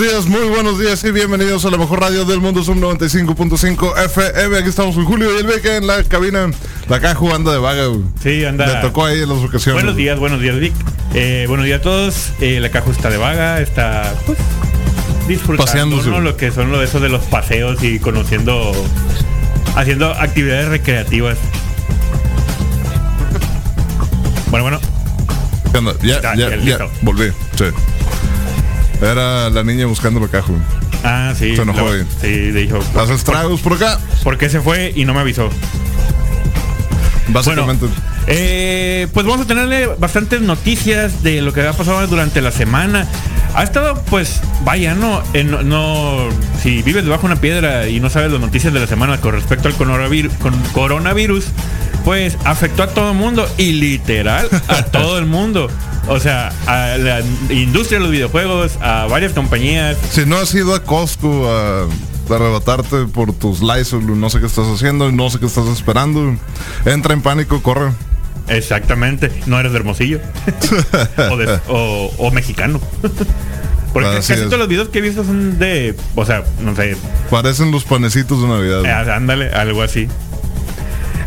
buenos días, muy buenos días y bienvenidos a la mejor radio del mundo, Zoom 95.5 FM. Aquí estamos con Julio y el Beca en la cabina. La caja jugando de vaga. güey. Sí, anda. Le tocó ahí en las ocasiones. Buenos días, buenos días, Vic. Eh, buenos días a todos. Eh, la caja está de vaga, está pues, disfrutando. ¿no? lo que son lo de eso de los paseos y conociendo, haciendo actividades recreativas. Bueno, bueno. Ya, Ya, ya, ya, volví. Sí. Era la niña buscando caja. güey. ah, sí. Se enojó luego- ahí. sí, dijo, Las estragos por acá. ¿por qué se fue y no me avisó? Básicamente. Eh, pues vamos a tenerle bastantes noticias de lo que ha pasado durante la semana. Ha estado, pues, vaya, no, Eh, no, no- si vives debajo de una piedra y no sabes las noticias de la semana con respecto al coronavirus, con coronavirus, pues afectó a todo el mundo y literal a todo el mundo. O sea, a la industria de los videojuegos, a varias compañías. Si no has ido a Costco a, arrebatarte por tus Lysol, no sé qué estás haciendo, no sé qué estás esperando, entra en pánico, corre. Exactamente, no eres de Hermosillo o, de- o- o mexicano. Porque Así casi es. todos los videos que he visto son de, o sea, no sé, Parecen los panecitos de Navidad. eh, ándale, algo así.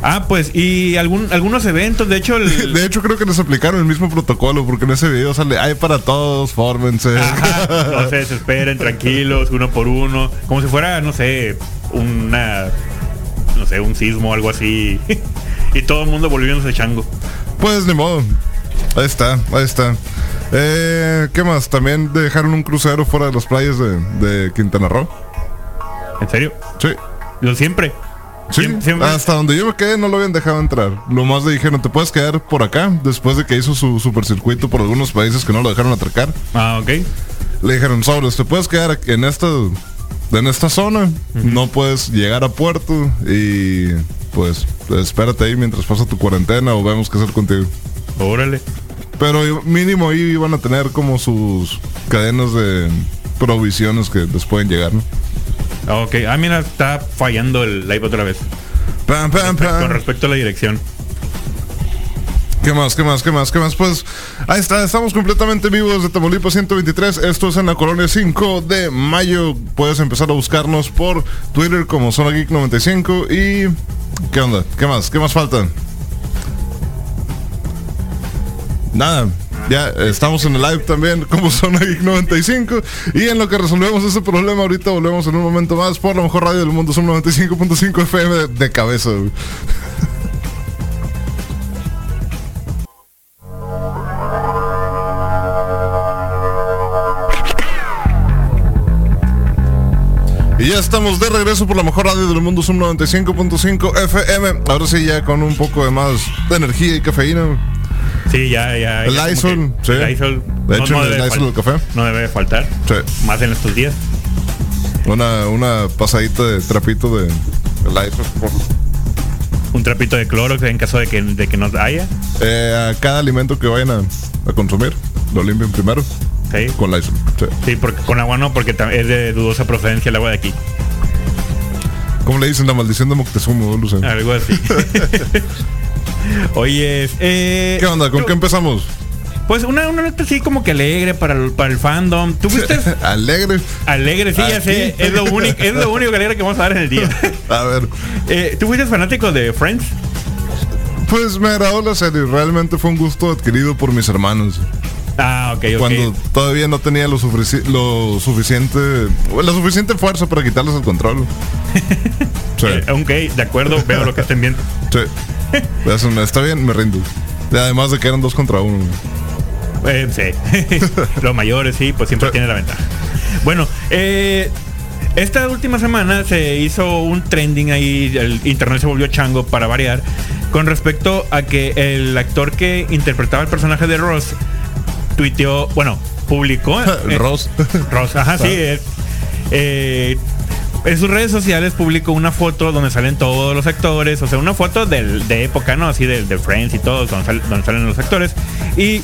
Ah, pues, y algún, algunos eventos, de hecho, el, De hecho, creo que les aplicaron el mismo protocolo, porque en ese video sale, hay para todos, fórmense. Ajá, no se desesperen, tranquilos, uno por uno, como si fuera, no sé, una, no sé, un sismo o algo así. y todo el mundo volviéndose chango. Pues ni modo. Ahí está, ahí está. Eh, ¿Qué más? También dejaron un crucero fuera de las playas de, de Quintana Roo. ¿En serio? Sí. Lo siempre. Sí, siempre- hasta donde yo me quedé no lo habían dejado entrar. Lo más le dijeron, te puedes quedar por acá, después de que hizo su supercircuito por algunos países que no lo dejaron atracar. Ah, ok. Le dijeron, sobres, te puedes quedar en esta, en esta zona, no puedes llegar a puerto y pues espérate ahí mientras pasa tu cuarentena o vemos qué hacer contigo. Órale. Pero mínimo ahí iban a tener como sus cadenas de provisiones que les pueden llegar, ¿no? Ok, ah, mira, está fallando el live otra vez. Pam, pam, Con respecto a la dirección. ¿Qué más? ¿Qué más? ¿Qué más? ¿Qué más? Pues ahí está, estamos completamente vivos de Tamaulipas 123. Esto es en la colonia 5 de mayo. Puedes empezar a buscarnos por Twitter como Zona Geek 95 y ¿qué onda? ¿Qué más? ¿Qué más falta? Nada. Ya estamos en el live también como Zona Geek 95 y en lo que resolvemos ese problema ahorita volvemos en un momento más por la mejor radio del mundo son 95.5 FM de, cabeza. Y ya estamos de regreso por la mejor radio del mundo, Zoom 95.5 FM. Ahora sí, ya con un poco de más de energía y cafeína. Sí, ya, ya. El ya Lysol, sí. El Lysol. De hecho, el debe Lysol del café. No debe faltar. Sí. Más en estos días. Una, una pasadita de trapito de, Lysol. Un trapito de cloro en caso de que, de que nos haya. Eh, a cada alimento que vayan a, a consumir, lo limpian primero Sí. con Lysol. Sí. Sí, porque con agua no, porque es de dudosa procedencia el agua de aquí. ¿Cómo le dicen la maldición de Moctezuma, no, Luce? Algo así. Oye, eh, ¿Qué onda? ¿Con tú- qué empezamos? Pues una, una nota así como que alegre para el, para el fandom. ¿Tú fuiste Alegre. alegre? Sí, ya sé. Es lo único, es lo único alegre que vamos a dar en el día. A ver. Eh, ¿Tú fuiste fanático de Friends? Pues me agradó la serie. Realmente fue un gusto adquirido por mis hermanos. Ah, ok, ok. Cuando todavía no tenía lo, sufici- lo suficiente, la suficiente fuerza para quitarles el control. Sí, Eh, ok, de acuerdo, veo lo que estén viendo. sí. Está bien, me rindo. Además de que eran dos contra uno. Eh, sí. Los mayores, sí, pues siempre Sí. tienen la ventaja. Bueno, eh, esta última semana se hizo un trending ahí, el internet se volvió chango para variar, con respecto a que el actor que interpretaba el personaje de Ross tuiteó, bueno, publicó. eh, Ross. Ross, ajá, sí. eh, eh, en sus redes sociales publicó una foto donde salen todos los actores, o sea, una foto del- de época, ¿no? Así de, de Friends y todo, donde, sal- donde salen los actores. Y,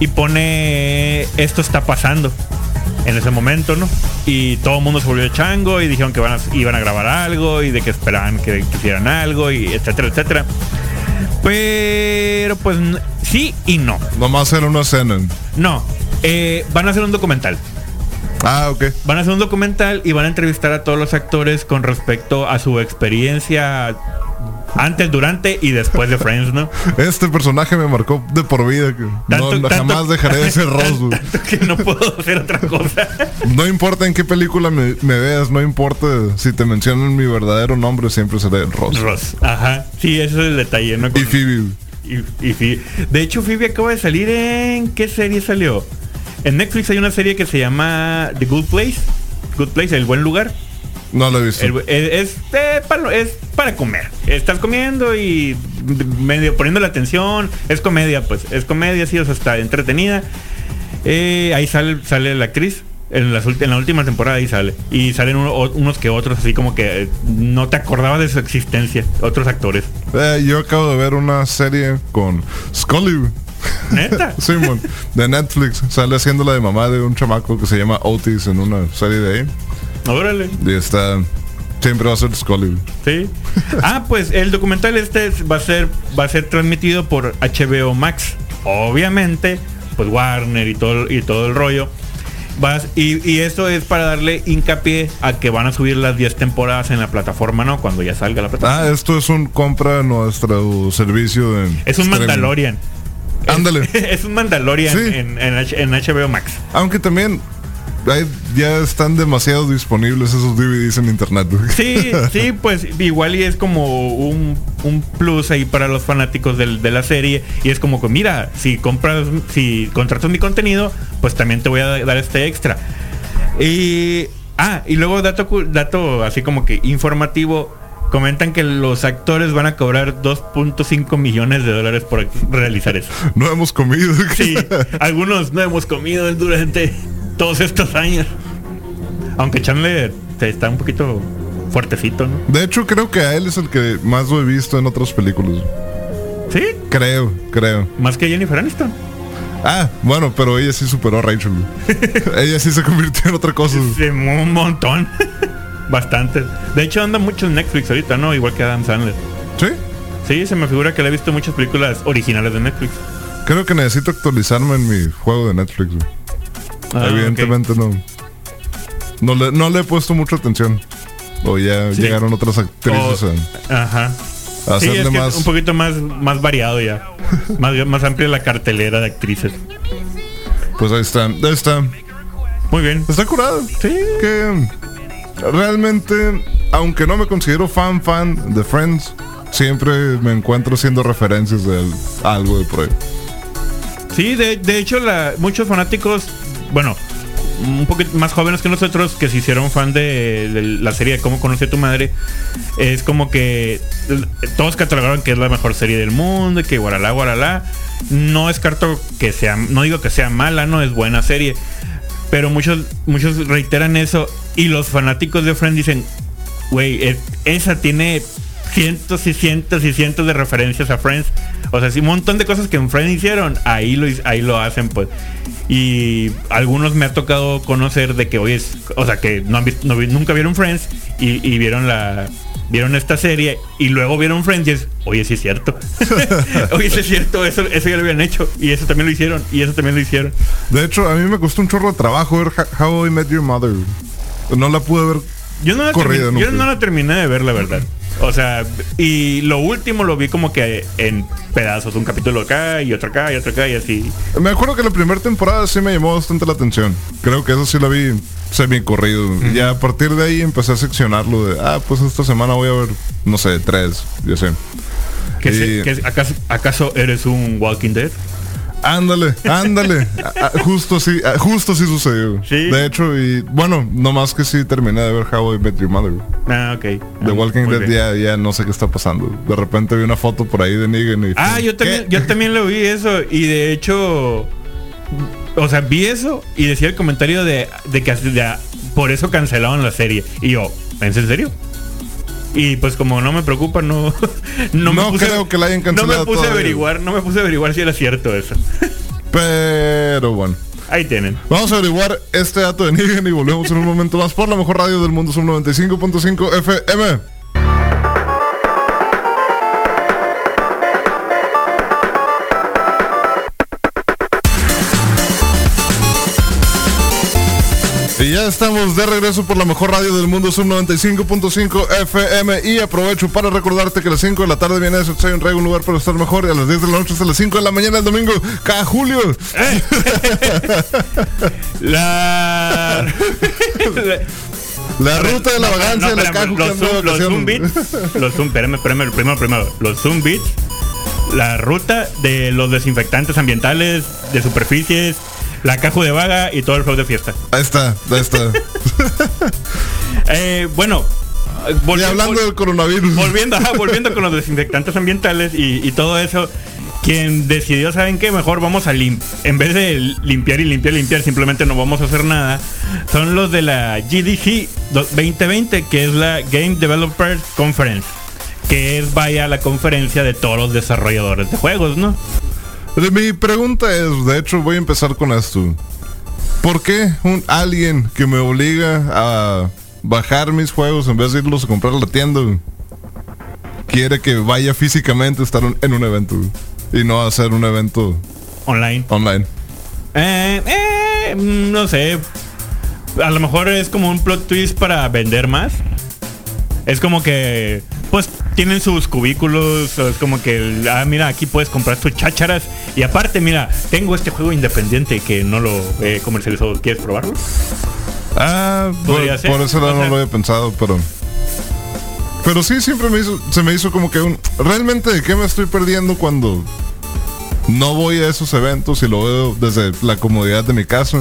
y pone, esto está pasando en ese momento, ¿no? Y todo el mundo se volvió chango y dijeron que van a- iban a grabar algo y de que esperaban que, que hicieran algo y etcétera, etcétera. Pero pues sí y no. Nomás era una escena. No, eh, van a hacer un documental. Ah, ok. Van a hacer un documental y van a entrevistar a todos los actores con respecto a su experiencia antes, durante y después de Friends, ¿no? Este personaje me marcó de por vida. Que Tanto- no, tanto- jamás dejaré de ser Ross. Tanto que no puedo hacer otra cosa. No importa en qué película me, me veas, no importa si te mencionan mi verdadero nombre, siempre seré Ross. Ross. Ajá. Sí, ese es el detalle, ¿no? Y Con- Phoebe. Y, y Phoebe- De hecho, Phoebe acaba de salir en... ¿Qué serie salió? En Netflix hay una serie que se llama The Good Place. Good Place, El Buen Lugar. No lo he visto. El- es, es, eh, para, es para comer. Estás comiendo y medio poniendo la atención. Es comedia, pues. Es comedia, sí, o sea, está entretenida. Eh, ahí sale, sale la actriz. En, las ulti- en la última temporada ahí sale. Y salen uno- unos que otros, así como que eh, no te acordabas de su existencia. Otros actores. Eh, yo acabo de ver una serie con Scully. Neta. Simon, de Netflix. Sale haciendo la de mamá de un chamaco que se llama Otis en una serie de ahí. Órale. Y está. Siempre va a ser Scully. Sí. Ah, pues el documental este es- va a ser va a ser transmitido por HBO Max. Obviamente, pues Warner y todo y todo el rollo. Vas, y, y esto es para darle hincapié a que van a subir las 10 temporadas en la plataforma, ¿no? Cuando ya salga la plataforma. Ah, esto es un compra nuestro servicio de. es un streaming. Mandalorian. Ándale. es un Mandalorian Sí. en, en en HBO Max. Aunque también hay- ya están demasiado disponibles esos DVDs en internet. Sí, sí, pues igual y es como un, un plus ahí para los fanáticos del- de la serie. Y es como que, mira, si compras, si contratas mi contenido, pues también te voy a dar este extra. Y. Ah, y luego dato, dato así como que informativo. Comentan que los actores van a cobrar 2.5 millones de dólares por realizar eso. No hemos comido. Sí, algunos no hemos comido durante todos estos años. Aunque Chandler está un poquito fuertecito, ¿no? De hecho, creo que a él es el que más lo he visto en otras películas. Sí, Creo, creo. más que Jennifer Aniston. Ah, bueno, pero ella sí superó a Rachel. ella sí se convirtió en otra cosa. Sí, un montón. Bastante. De hecho, anda mucho en Netflix ahorita, ¿no? Igual que Adam Sandler. Sí. Sí, se me figura que le he visto muchas películas originales de Netflix. Creo que necesito actualizarme en mi juego de Netflix. güey. Ah, Evidentemente no. No le, no le he puesto mucha atención. O ya Sí. llegaron otras actrices O- ajá. a, a Sí, hacerle es que más. es un poquito más, más variado ya. más, más amplia la cartelera de actrices. Pues ahí está. Ahí está. Muy bien. Está curado. Sí. Que realmente, aunque no me considero fan fan de Friends, siempre me encuentro haciendo referencias de algo de por ahí. Sí, de, de hecho, la, muchos fanáticos, bueno, un poquito más jóvenes que nosotros, que se hicieron fan de, la serie de Cómo conocí a tu madre, es como que todos catalogaron que es la mejor serie del mundo que guaralá, guaralá. No descarto que sea, no digo que sea mala, no es buena serie, pero muchos, muchos reiteran eso y los fanáticos de Friends dicen, güey, es- esa tiene cientos y cientos y cientos de referencias a Friends. O sea, sí, un montón de cosas que en Friends hicieron, ahí lo, ahí lo hacen, pues. Y algunos me ha tocado conocer de que hoy es, o sea, que no han visto, no nunca vieron Friends y, y vieron la vieron esta serie y luego vieron Friends y es, oye, sí es cierto. oye, sí es cierto, eso, eso ya lo habían hecho y eso también lo hicieron y eso también lo hicieron. De hecho, a mí me costó un chorro de trabajo ver How I Met Your Mother. No la pude ver. Yo no, la Corrida terminé, yo nunca. no la terminé de ver, la verdad. O sea, y lo último lo vi como que en pedazos, un capítulo acá y otro acá y otro acá y así. Me acuerdo que la primera temporada sí me llamó bastante la atención. Creo que eso sí la vi semi corrido. Ya a partir de ahí empecé a seccionarlo de, ah, pues esta semana voy a ver, no sé, tres, ya sé. Que Y- se- que- ¿acaso, ¿Acaso eres un Walking Dead? Ándale, ándale. A- a- justo sí, a- justo sí sucedió. Sí. De hecho, y bueno, no más que sí terminé de ver How I Met Your Mother. Ah, ok. The Ah, Walking Dead ya, ya no sé qué está pasando. De repente vi una foto por ahí de Negan y Ah, yo también, ¿qué? yo también lo vi eso y de hecho, o sea, vi eso y decía el comentario de, de que de- por eso cancelaron la serie. Y yo, ¿es en serio? Y pues como no me preocupa, no, no, No me puse, creo que la hayan No cancelado me puse a averiguar, no me puse a averiguar si era cierto eso. Pero bueno. Ahí tienen. Vamos a averiguar este dato de Negan y volvemos en un momento más por la mejor radio del mundo, son 95.5 FM. Y ya estamos de regreso por la mejor radio del mundo, Sub 95.5 FM. Y aprovecho para recordarte que a las 5 de la tarde viene soy un rey, un lugar para estar mejor. Y a las 10 de la noche hasta las 5 de la mañana el domingo, cada julio. La. La ruta de la No, vagancia no, la espérame, los, los zoom los zoom, espérame, espérame, primero, primero, los zoom bits, la ruta de los desinfectantes ambientales, de superficies, la caja de vaga y todo el flow de fiesta. Ahí está, ahí está. Eh, bueno, y volvi- hablando vol- del coronavirus. volviendo, ajá, volviendo con los desinfectantes ambientales y, y todo eso, quien decidió, ¿saben qué? Mejor vamos a limpiar, en vez de limpiar y limpiar y limpiar, simplemente no vamos a hacer nada, son los de la GDC 2020, que es la Game Developers Conference, que es, vaya, la conferencia de todos los desarrolladores de juegos, ¿no? Mi pregunta es, de hecho voy a empezar con esto. ¿Por qué un alguien que me obliga a bajar mis juegos en vez de irlos a comprar a la tienda quiere que vaya físicamente a estar en un evento y no hacer un evento Online. online? Eh, eh, no sé. A lo mejor es como un plot twist para vender más. Es como que, pues, tienen sus cubículos. Es como que, ah, mira, aquí puedes comprar tus chácharas. Y aparte, mira, tengo este juego independiente que no lo he comercializado. ¿Quieres probarlo? Ah, por, por eso o no lo había pensado, pero... Pero sí, siempre me hizo, se me hizo como que un... ¿Realmente de qué me estoy perdiendo cuando no voy a esos eventos y lo veo desde la comodidad de mi casa?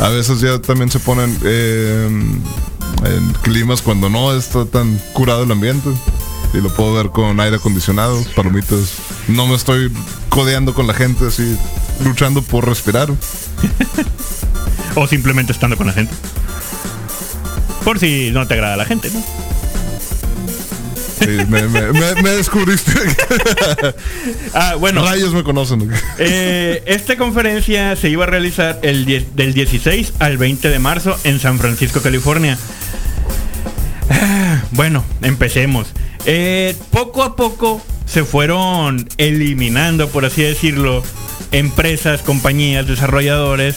A veces ya también se ponen eh, en climas cuando no está tan curado el ambiente. Y lo puedo ver con aire acondicionado, palomitas. No me estoy codeando con la gente así, luchando por respirar. O simplemente estando con la gente. Por si no te agrada la gente, ¿no? Sí, me, me- me- me descubriste. Ah, bueno. Rayos me conocen. Eh, esta conferencia se iba a realizar el 10 del 16 al 20 de marzo en San Francisco, California. Ah, Bueno, empecemos. Eh, poco a poco se fueron eliminando, por así decirlo, empresas, compañías, desarrolladores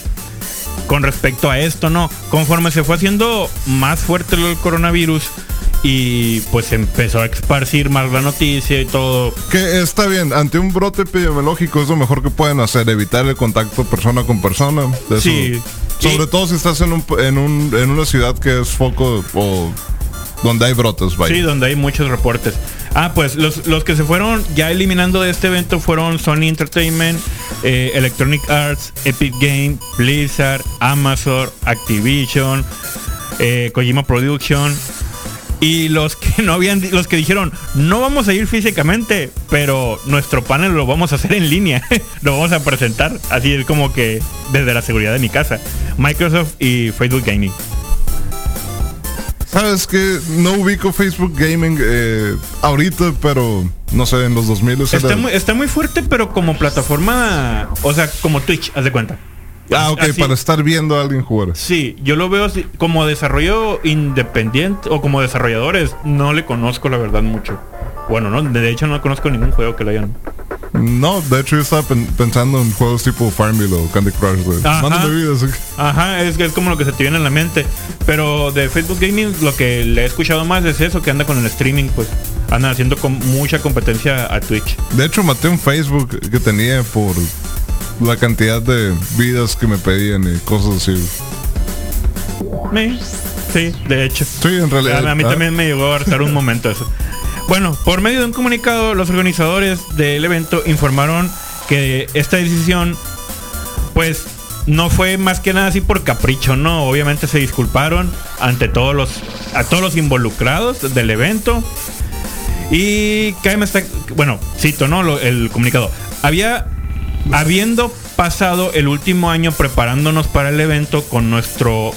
con respecto a esto, ¿no? Conforme se fue haciendo más fuerte el coronavirus y pues empezó a esparcir más la noticia y todo, Que está bien, ante un brote epidemiológico es lo mejor que pueden hacer, evitar el contacto persona con persona. De eso- Sí. Sobre Y- todo si estás en, un, en, un, en una ciudad que es foco o donde hay brotes, vaya. Sí, donde hay muchos reportes. Ah, pues los, los que se fueron ya eliminando de este evento fueron Sony Entertainment, eh, Electronic Arts, Epic Game, Blizzard, Amazon, Activision, eh, Kojima Production. Y los que no habían, los que dijeron, no vamos a ir físicamente, pero nuestro panel lo vamos a hacer en línea, lo vamos a presentar, así es como que desde la seguridad de mi casa, Microsoft y Facebook Gaming. Sabes que no ubico Facebook Gaming eh, ahorita, pero no sé, en los 2000 Está era- muy, está muy fuerte, pero como plataforma, o sea, como Twitch, haz de cuenta. Ah, ok, Así- para estar viendo a alguien jugar. Sí, yo lo veo así, como desarrollo independiente o como desarrolladores, no le conozco la verdad mucho. Bueno, no, de hecho no conozco ningún juego que lo hayan. No, de hecho yo estaba pen- pensando en juegos tipo Farmville o Candy Crush. de, Ajá. Mándame vidas. Ajá, es, es como lo que se te viene en la mente. Pero de Facebook Gaming lo que le he escuchado más es eso, que anda con el streaming, pues andan haciendo con mucha competencia a Twitch. De hecho, maté un Facebook que tenía por la cantidad de vidas que me pedían y cosas así. Sí, de hecho. Sí, en realidad. A, a mí ah, también me llegó a hartar un momento eso. Bueno, por medio de un comunicado, los organizadores del evento informaron que esta decisión, pues, no fue más que nada así por capricho, ¿no? Obviamente se disculparon ante todos los, a todos los involucrados del evento. Y me está, bueno, cito, ¿no? Lo- el comunicado. Había, habiendo pasado el último año preparándonos para el evento con nuestro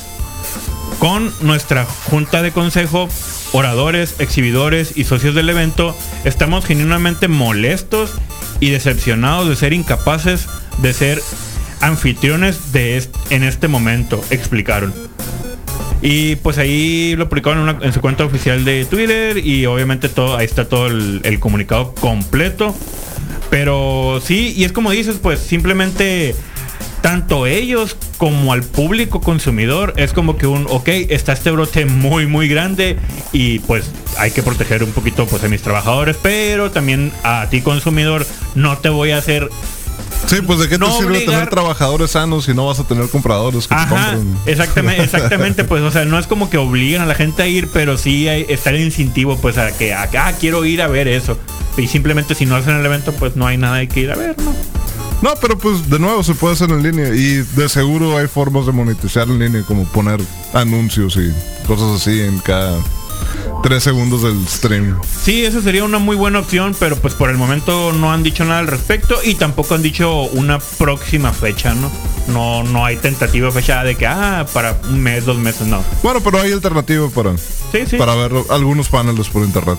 con nuestra junta de consejo, oradores, exhibidores y socios del evento, estamos genuinamente molestos y decepcionados de ser incapaces de ser anfitriones de en este momento, explicaron. Y pues ahí lo publicaron en, su cuenta oficial de Twitter y obviamente todo, ahí está todo el comunicado completo. Pero sí, y es como dices, pues simplemente tanto ellos como al público consumidor es como que un, ok, está este brote muy, muy grande y pues hay que proteger un poquito pues a mis trabajadores, pero también a ti consumidor no te voy a hacer Sí, pues de qué No te sirve obligar- tener trabajadores sanos si no vas a tener compradores que te Ajá, compren. exactamente, exactamente, pues, o sea, no es como que obliguen a la gente a ir, pero sí está el incentivo, pues, a que, a que, ah, quiero ir a ver eso. Y simplemente si no hacen el evento, pues no hay nada que ir a ver, ¿no? No, pero pues de nuevo se puede hacer en línea y de seguro hay formas de monetizar en línea como poner anuncios y cosas así en cada tres segundos del stream. Sí, eso sería una muy buena opción, pero pues por el momento no han dicho nada al respecto y tampoco han dicho una próxima fecha, ¿no? No, no hay tentativa fecha de que, ah, para un mes, dos meses, no. Bueno, pero hay alternativa para, Sí, sí. para ver algunos paneles por internet.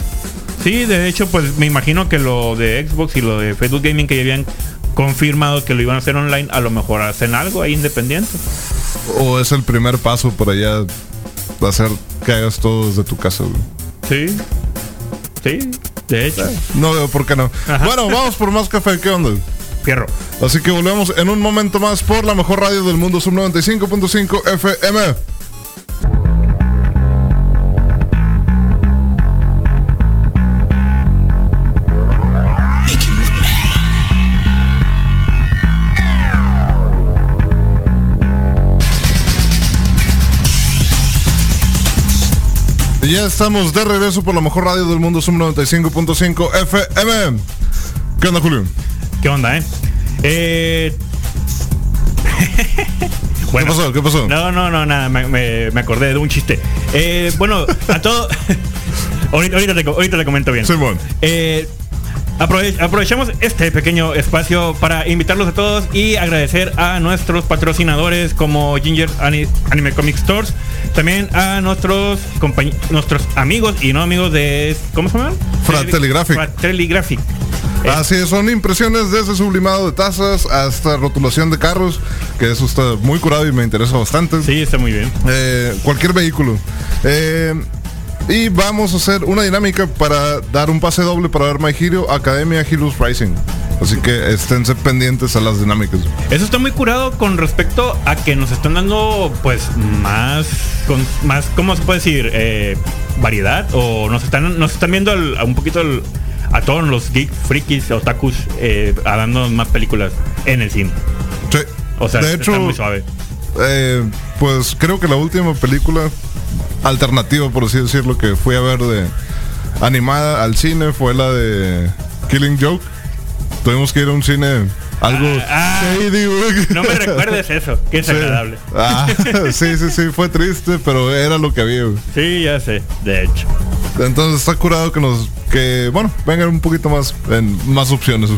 Sí, de hecho, pues me imagino que lo de Xbox y lo de Facebook Gaming que ya habían confirmado que lo iban a hacer online, a lo mejor hacen algo ahí independiente. O es el primer paso para ya hacer que hagas todo desde tu casa. güey. Sí. Sí, de hecho. No veo por qué no. Ajá. Bueno, vamos por más café. ¿Qué onda? Fierro. Así que volvemos en un momento más por la mejor radio del mundo, Sub 95.5 FM. Ya estamos de regreso por la mejor radio del mundo, Sub 95.5 FM. ¿Qué onda, Julio? ¿Qué onda, eh? Eh. ¿Qué pasó? ¿Qué pasó? No, no, no, nada, me, me- me acordé de un chiste. Eh, bueno, a todo. ahorita, ahorita te, ahorita te comento bien. Simón. Eh, aprovechamos este pequeño espacio para invitarlos a todos y agradecer a nuestros patrocinadores como Ginger Ani- Anime Comic Stores, también a nuestros nuestros amigos y no amigos de ¿cómo se llaman? Fratelli Graphic. Fratelli Graphic. Así es, son impresiones desde sublimado de tazas hasta rotulación de carros, que eso está muy curado y me interesa bastante. Sí, está muy bien. Eh, cualquier vehículo. Eh, y vamos a hacer una dinámica para dar un pase doble para ver My Hero Academia Heroes Rising. Así que esténse pendientes a las dinámicas. Eso está muy curado con respecto a que nos están dando pues más con más cómo se puede decir Eh, variedad o nos están nos están viendo un poquito a todos los geek frikis otakus eh, a dando más películas en el cine. Sí. O sea, de está hecho, muy suave. eh, pues creo que la última película alternativa, por así decirlo, que fui a ver de animada al cine fue la de Killing Joke. Tuvimos que ir a un cine algo Ah, ah. shady. No me recuerdes eso, que es Sí. agradable. Ah, sí, sí, sí, fue triste, pero era lo que había. güey. Sí, ya sé, de hecho. Entonces está curado que nos, que bueno, vengan un poquito más, en más opciones.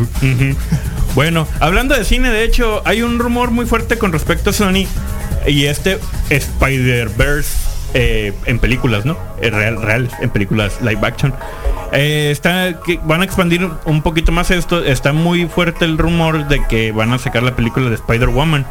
Bueno, hablando de cine, de hecho, hay un rumor muy fuerte con respecto a Sony y este Spider-Verse eh, en películas, ¿no? Eh, Real, real, en películas live action. Eh, está, que van a expandir un poquito más esto. Está muy fuerte el rumor de que van a sacar la película de Spider-Woman.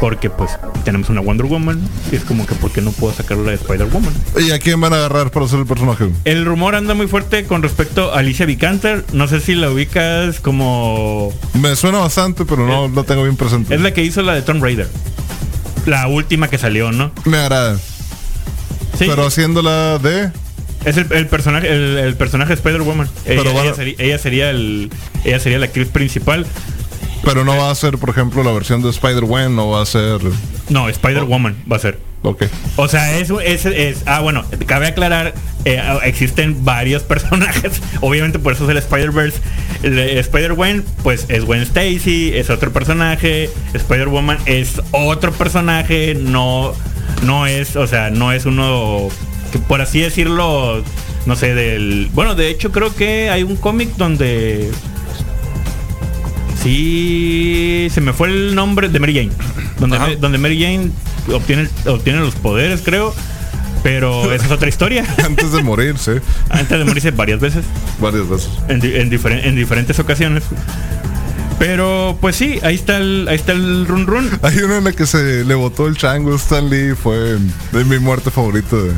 Porque pues tenemos una Wonder Woman. Y es como que ¿por qué no puedo sacar la de Spider-Woman? ¿Y a quién van a agarrar para ser el personaje? El rumor anda muy fuerte con respecto a Alicia Vikander. No sé si la ubicas como Me suena bastante, pero no lo tengo bien presente. Es la que hizo la de Tomb Raider. La última que salió, ¿no? Me agrada. Sí. Pero haciéndola de... es el, el personaje, el, el personaje de Spider-Woman. Ella, sería, ella sería el, ella sería la actriz principal. Pero no va a ser, por ejemplo, la versión de Spider-Man, no va a ser... No, Spider-Woman va a ser. Ok. O sea, es, es, es- ah, bueno, cabe aclarar, eh, existen varios personajes, obviamente por eso es el Spider-Verse. Spider-Gwen, pues es Gwen Stacy, es otro personaje, Spider-Woman es otro personaje, no, no es, o sea, no es uno, que por así decirlo, no sé, del... Bueno, de hecho creo que hay un cómic donde... Sí, se me fue el nombre de Mary Jane. Donde, donde Mary Jane obtiene, obtiene los poderes, creo. Pero esa es otra historia. Antes de morir, sí. Antes de morirse varias veces. Varias veces. En, en diferen- en diferentes ocasiones. Pero pues sí, ahí está el, ahí está el run run. Hay una en la que se le botó el chango Stan Lee, fue de mi muerte favorita. De...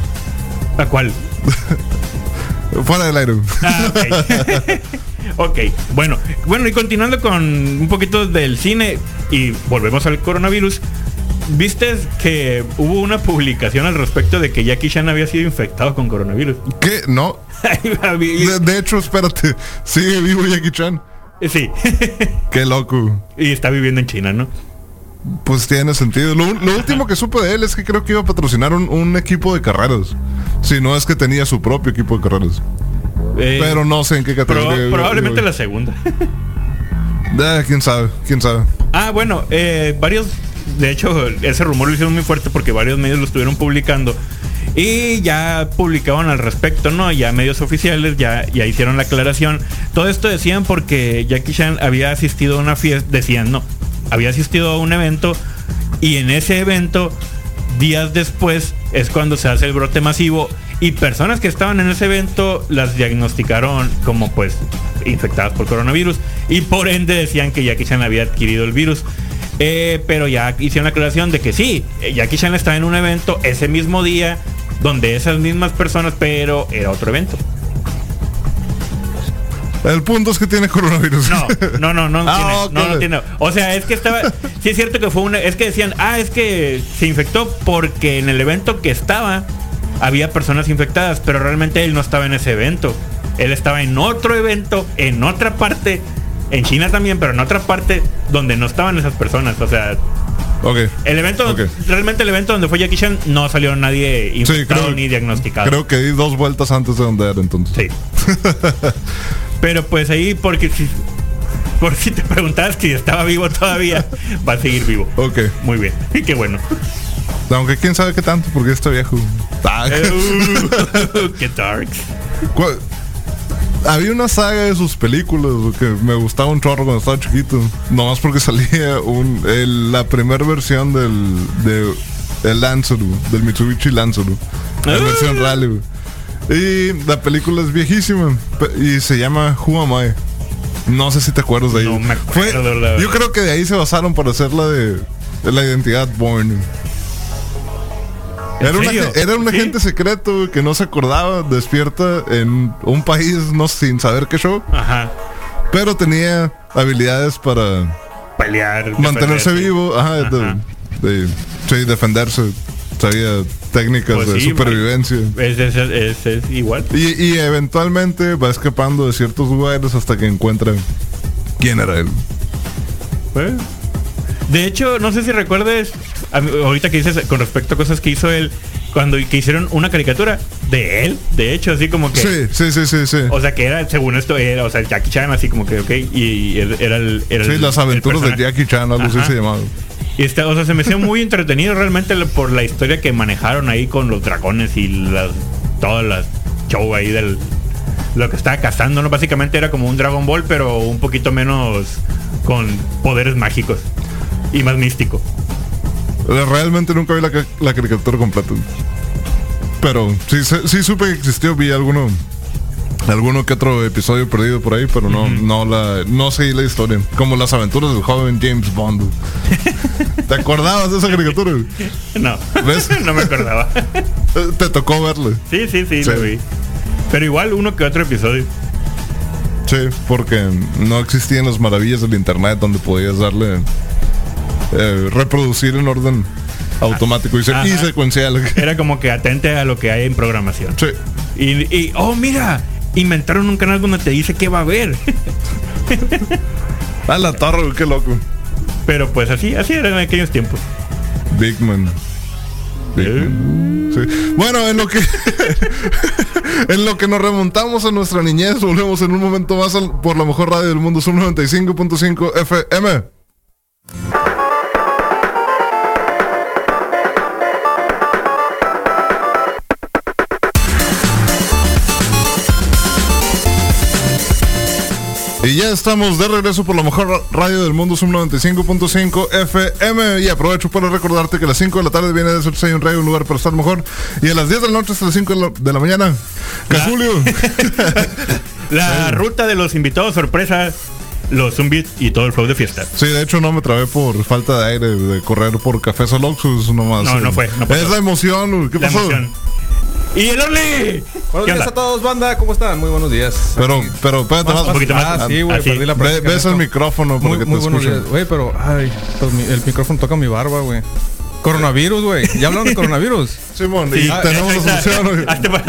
¿A cuál? Fuera del aire. Ah, ok. ok, bueno. Bueno, y continuando con un poquito del cine. y volvemos al coronavirus. ¿Viste que hubo una publicación al respecto de que Jackie Chan había sido infectado con coronavirus? ¿Qué? No. de, de hecho, espérate. Sigue vivo Jackie Chan. Sí. Qué loco. Y está viviendo en China, ¿no? Pues tiene sentido. Lo, lo último que supe de él es que creo que iba a patrocinar un, un equipo de carreras. Si no es que tenía su propio equipo de carreras. Eh, Pero no sé en qué categoría. probablemente la segunda. Eh, quién sabe, quién sabe. Ah, bueno, eh, varios, de hecho, ese rumor lo hicieron muy fuerte porque varios medios lo estuvieron publicando. Y ya publicaban al respecto, ¿no? Ya medios oficiales ya, ya hicieron la aclaración. Todo esto decían porque Jackie Chan había asistido a una fiesta, decían, no, había asistido a un evento y en ese evento, días después, es cuando se hace el brote masivo y personas que estaban en ese evento las diagnosticaron como pues infectadas por coronavirus y por ende decían que Jackie Chan había adquirido el virus. Eh, pero ya hicieron la aclaración de que sí, eh, Jackie Chan estaba en un evento ese mismo día donde esas mismas personas, pero era otro evento. El punto es que tiene coronavirus. No, no, no, no, Ah, tiene, no, no tiene. O sea, es que estaba, sí es cierto que fue una, es que decían, ah, es que se infectó porque en el evento que estaba había personas infectadas, pero realmente él no estaba en ese evento. Él estaba en otro evento, en otra parte, en China también, pero en otra parte donde no estaban esas personas. O sea, el evento, realmente el evento donde fue Jackie Chan no salió nadie infectado creo- ni diagnosticado. Creo que di dos vueltas antes de donde era entonces. Sí. Pero pues ahí, porque si, por si te preguntabas si estaba vivo todavía, va a seguir vivo. Ok. Muy bien. Qué bueno. Aunque quién sabe qué tanto porque está viejo. Uh, Qué darks. Había una saga de sus películas que me gustaba un chorro cuando estaba chiquito. Nomás porque salía un, el- la primera versión del, de, el Lancer, del Mitsubishi Lancer. La Ah. versión rally. güey. Y la película es viejísima y se llama Who Am I. No sé si te acuerdas de ahí. No me acuerdo, yo creo que de ahí se basaron para hacer la de, de la identidad Bourne. ¿En Era, un serio? agen- era un ¿Sí? agente secreto que no se acordaba, despierta en un país no sin saber qué show, Ajá. pero tenía habilidades para Pelear. mantenerse vivo, ajá, de- sí, defenderse, sabía técnicas Pues de sí, supervivencia. Es, es- es- es igual. Y, y eventualmente va escapando de ciertos lugares hasta que encuentra quién era él. Pues, De hecho, no sé si recuerdes, ahorita que dices con respecto a cosas que hizo él, cuando que hicieron una caricatura de él, de hecho, así como que... Sí, sí, sí, sí, sí. O sea, que era, según esto, era, o sea, Jackie Chan, así como que, ok, y, era el... Era Sí, el- las el aventuras de. Jackie Chan, algo así se llamaba. Y está, o sea, se me hacía muy entretenido realmente por la historia que manejaron ahí con los dragones y las todas las show ahí del lo que estaba cazando, ¿no? Básicamente era como un Dragon Ball, pero un poquito menos con poderes mágicos y más místico. Realmente nunca vi la, la caricatura completa. Pero sí, sí supe que existió, vi alguno alguno que otro episodio perdido por ahí, pero no no la no seguí la historia, como las aventuras del joven James Bond. ¿Te acordabas de esa caricatura? No, ¿Ves? no me acordaba. Eh, Te tocó verla. Sí, sí, sí, Sí. lo vi. Pero igual uno que otro episodio. Sí, porque no existían las maravillas del internet donde podías darle eh, reproducir en orden automático y, se- y Ajá. secuencial. Era como que atente a lo que hay en programación. Sí. Y, y, oh, mira, inventaron un canal donde te dice qué va a haber. A la torre, qué loco. Pero pues así, así era en aquellos tiempos. Big Man. Big Man. Sí. Bueno, en lo que en lo que nos remontamos a nuestra niñez, volvemos en un momento más al- por la mejor radio del mundo, Zoom 95.5 FM. Y ya estamos de regreso por la mejor radio del mundo, Zoom 95.5 FM. Y aprovecho para recordarte que a las 5 de la tarde viene de ser un radio, un lugar para estar mejor. Y a las 10 de la noche hasta las 5 de la, de la mañana. Ya. Julio. La ruta de los invitados sorpresa, los zombies y todo el flow de fiesta. Sí, de hecho no me trabé por falta de aire, de correr por Café Soloxus nomás. No, no fue, no es la emoción, ¿qué La pasó? emoción. ¡Y el Orly! Buenos ¿Qué días onda? a todos, banda. ¿Cómo están? Muy buenos días. Pero, pero, espérate más. un poquito más. Ah, sí, güey, sí. perdí la práctica. Ves el micrófono Muy, porque muy te buenos días. Güey, pero, ay, pues mi- el micrófono toca mi barba, güey. Coronavirus, güey. ¿Ya hablaron de coronavirus? Simón, Sí. y Ah, tenemos ahí la solución.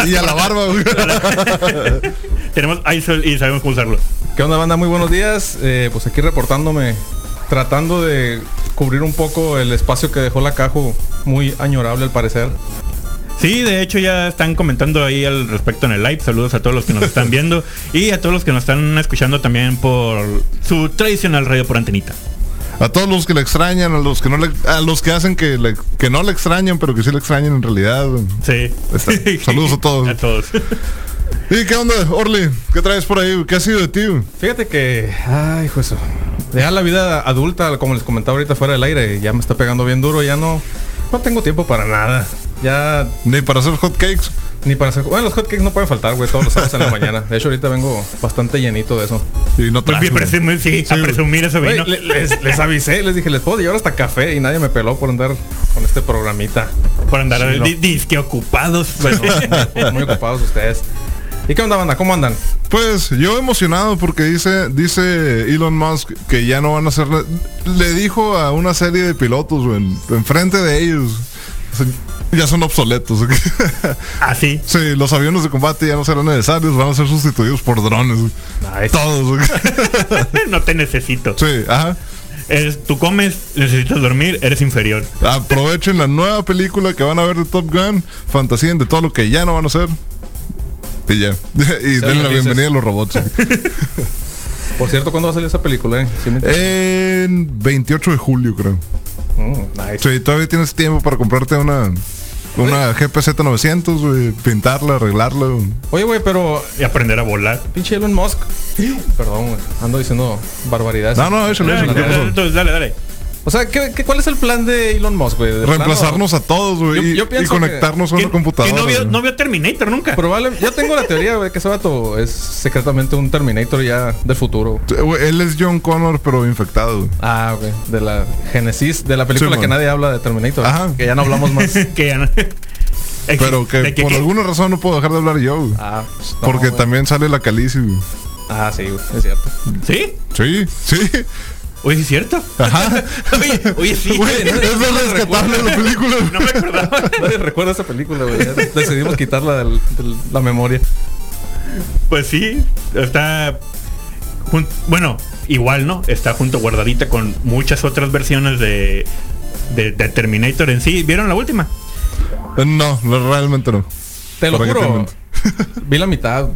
Y a la barba, güey. Tenemos ISO y sabemos cómo usarlo. ¿Qué onda, banda? Muy buenos días. Eh, pues aquí reportándome, tratando de cubrir un poco el espacio que dejó la Cajo. Muy añorable, al parecer. Sí, de hecho ya están comentando ahí al respecto en el live. Saludos a todos los que nos están viendo y a todos los que nos están escuchando también por su tradicional radio por antenita. A todos los que le extrañan, a los que no le, a los que hacen que, le- que no le extrañan, pero que sí le extrañan en realidad. Sí. Está. Saludos a todos. A todos. ¿Y qué onda, Orly? ¿Qué traes por ahí? ¿Qué ha sido de ti? Fíjate que, ay, hijo eso. Ya la vida adulta, como les comentaba ahorita fuera del aire, ya me está pegando bien duro. Ya no, no tengo tiempo para nada. Ya Ni para hacer hot cakes. ni para hacer. Bueno, los hotcakes no pueden faltar, güey, todos los sábados en la mañana. De hecho, ahorita vengo bastante llenito de eso. Y no Pues bien, güey. presumir, sí, a presumir vino. le- les, les avisé, les dije, les puedo llevar hasta café y nadie me peló por andar con este programita. Por andar Sí, no. di- disque ocupados. Bueno, muy, muy ocupados ustedes. ¿Y qué onda, banda? ¿Cómo andan? Pues yo emocionado porque dice dice Elon Musk que ya no van a hacer le dijo a una serie de pilotos güey, en, enfrente de ellos ya son obsoletos Así. sí los aviones de combate ya no serán necesarios van a ser sustituidos por drones güey. todos no te necesito. sí ajá Eres- tú comes, necesitas dormir, eres inferior. aprovechen la nueva película que van a ver de Top Gun fantasíen de todo lo que ya no van a hacer y ya y denle la dices. bienvenida a los robots Por cierto, ¿cuándo va a salir esa película? Eh? Sí en 28 de julio creo Mm, nice. Sí, todavía tienes tiempo para comprarte una una GPZ 900, güey, pintarla, arreglarla. Oye, güey, pero Y aprender a volar. pinche Elon Musk. Perdón, güey. Ando diciendo barbaridades. No, no, ¿qué pasó? Entonces, dale, dale. O sea, ¿qué, qué, cuál es el plan de Elon Musk, güey? ¿De Reemplazarnos a todos, güey, Yo- y, yo y pienso conectarnos a Que- una computadora. que no vio, güey. no vio Terminator nunca. Probablemente. Yo tengo la teoría, güey, que ese vato es secretamente un Terminator ya del futuro. Él es John Connor, pero infectado. güey. Ah, güey. De la Génesis, de la película Sí, que nadie habla de Terminator. Ajá. Que ya no hablamos más. que ya no- Pero que, por alguna razón no puedo dejar de hablar yo, güey. ah, pues, no, porque también sale la calici. güey. Ah, sí, güey. Es cierto. ¿Sí? Sí, sí. Oye, ¿sí es cierto? Ajá. oye, oye, sí. Güey, no, es lo rescatable la película. no me acordaba. Nadie recuerda esa película, güey. Decidimos quitarla de la memoria. Pues sí, está... jun- Bueno, igual, ¿no? Está junto guardadita con muchas otras versiones de, de, de Terminator en sí. ¿Vieron la última? Eh, No, no, realmente no. Te lo ¿Para qué te juro. Vi la mitad.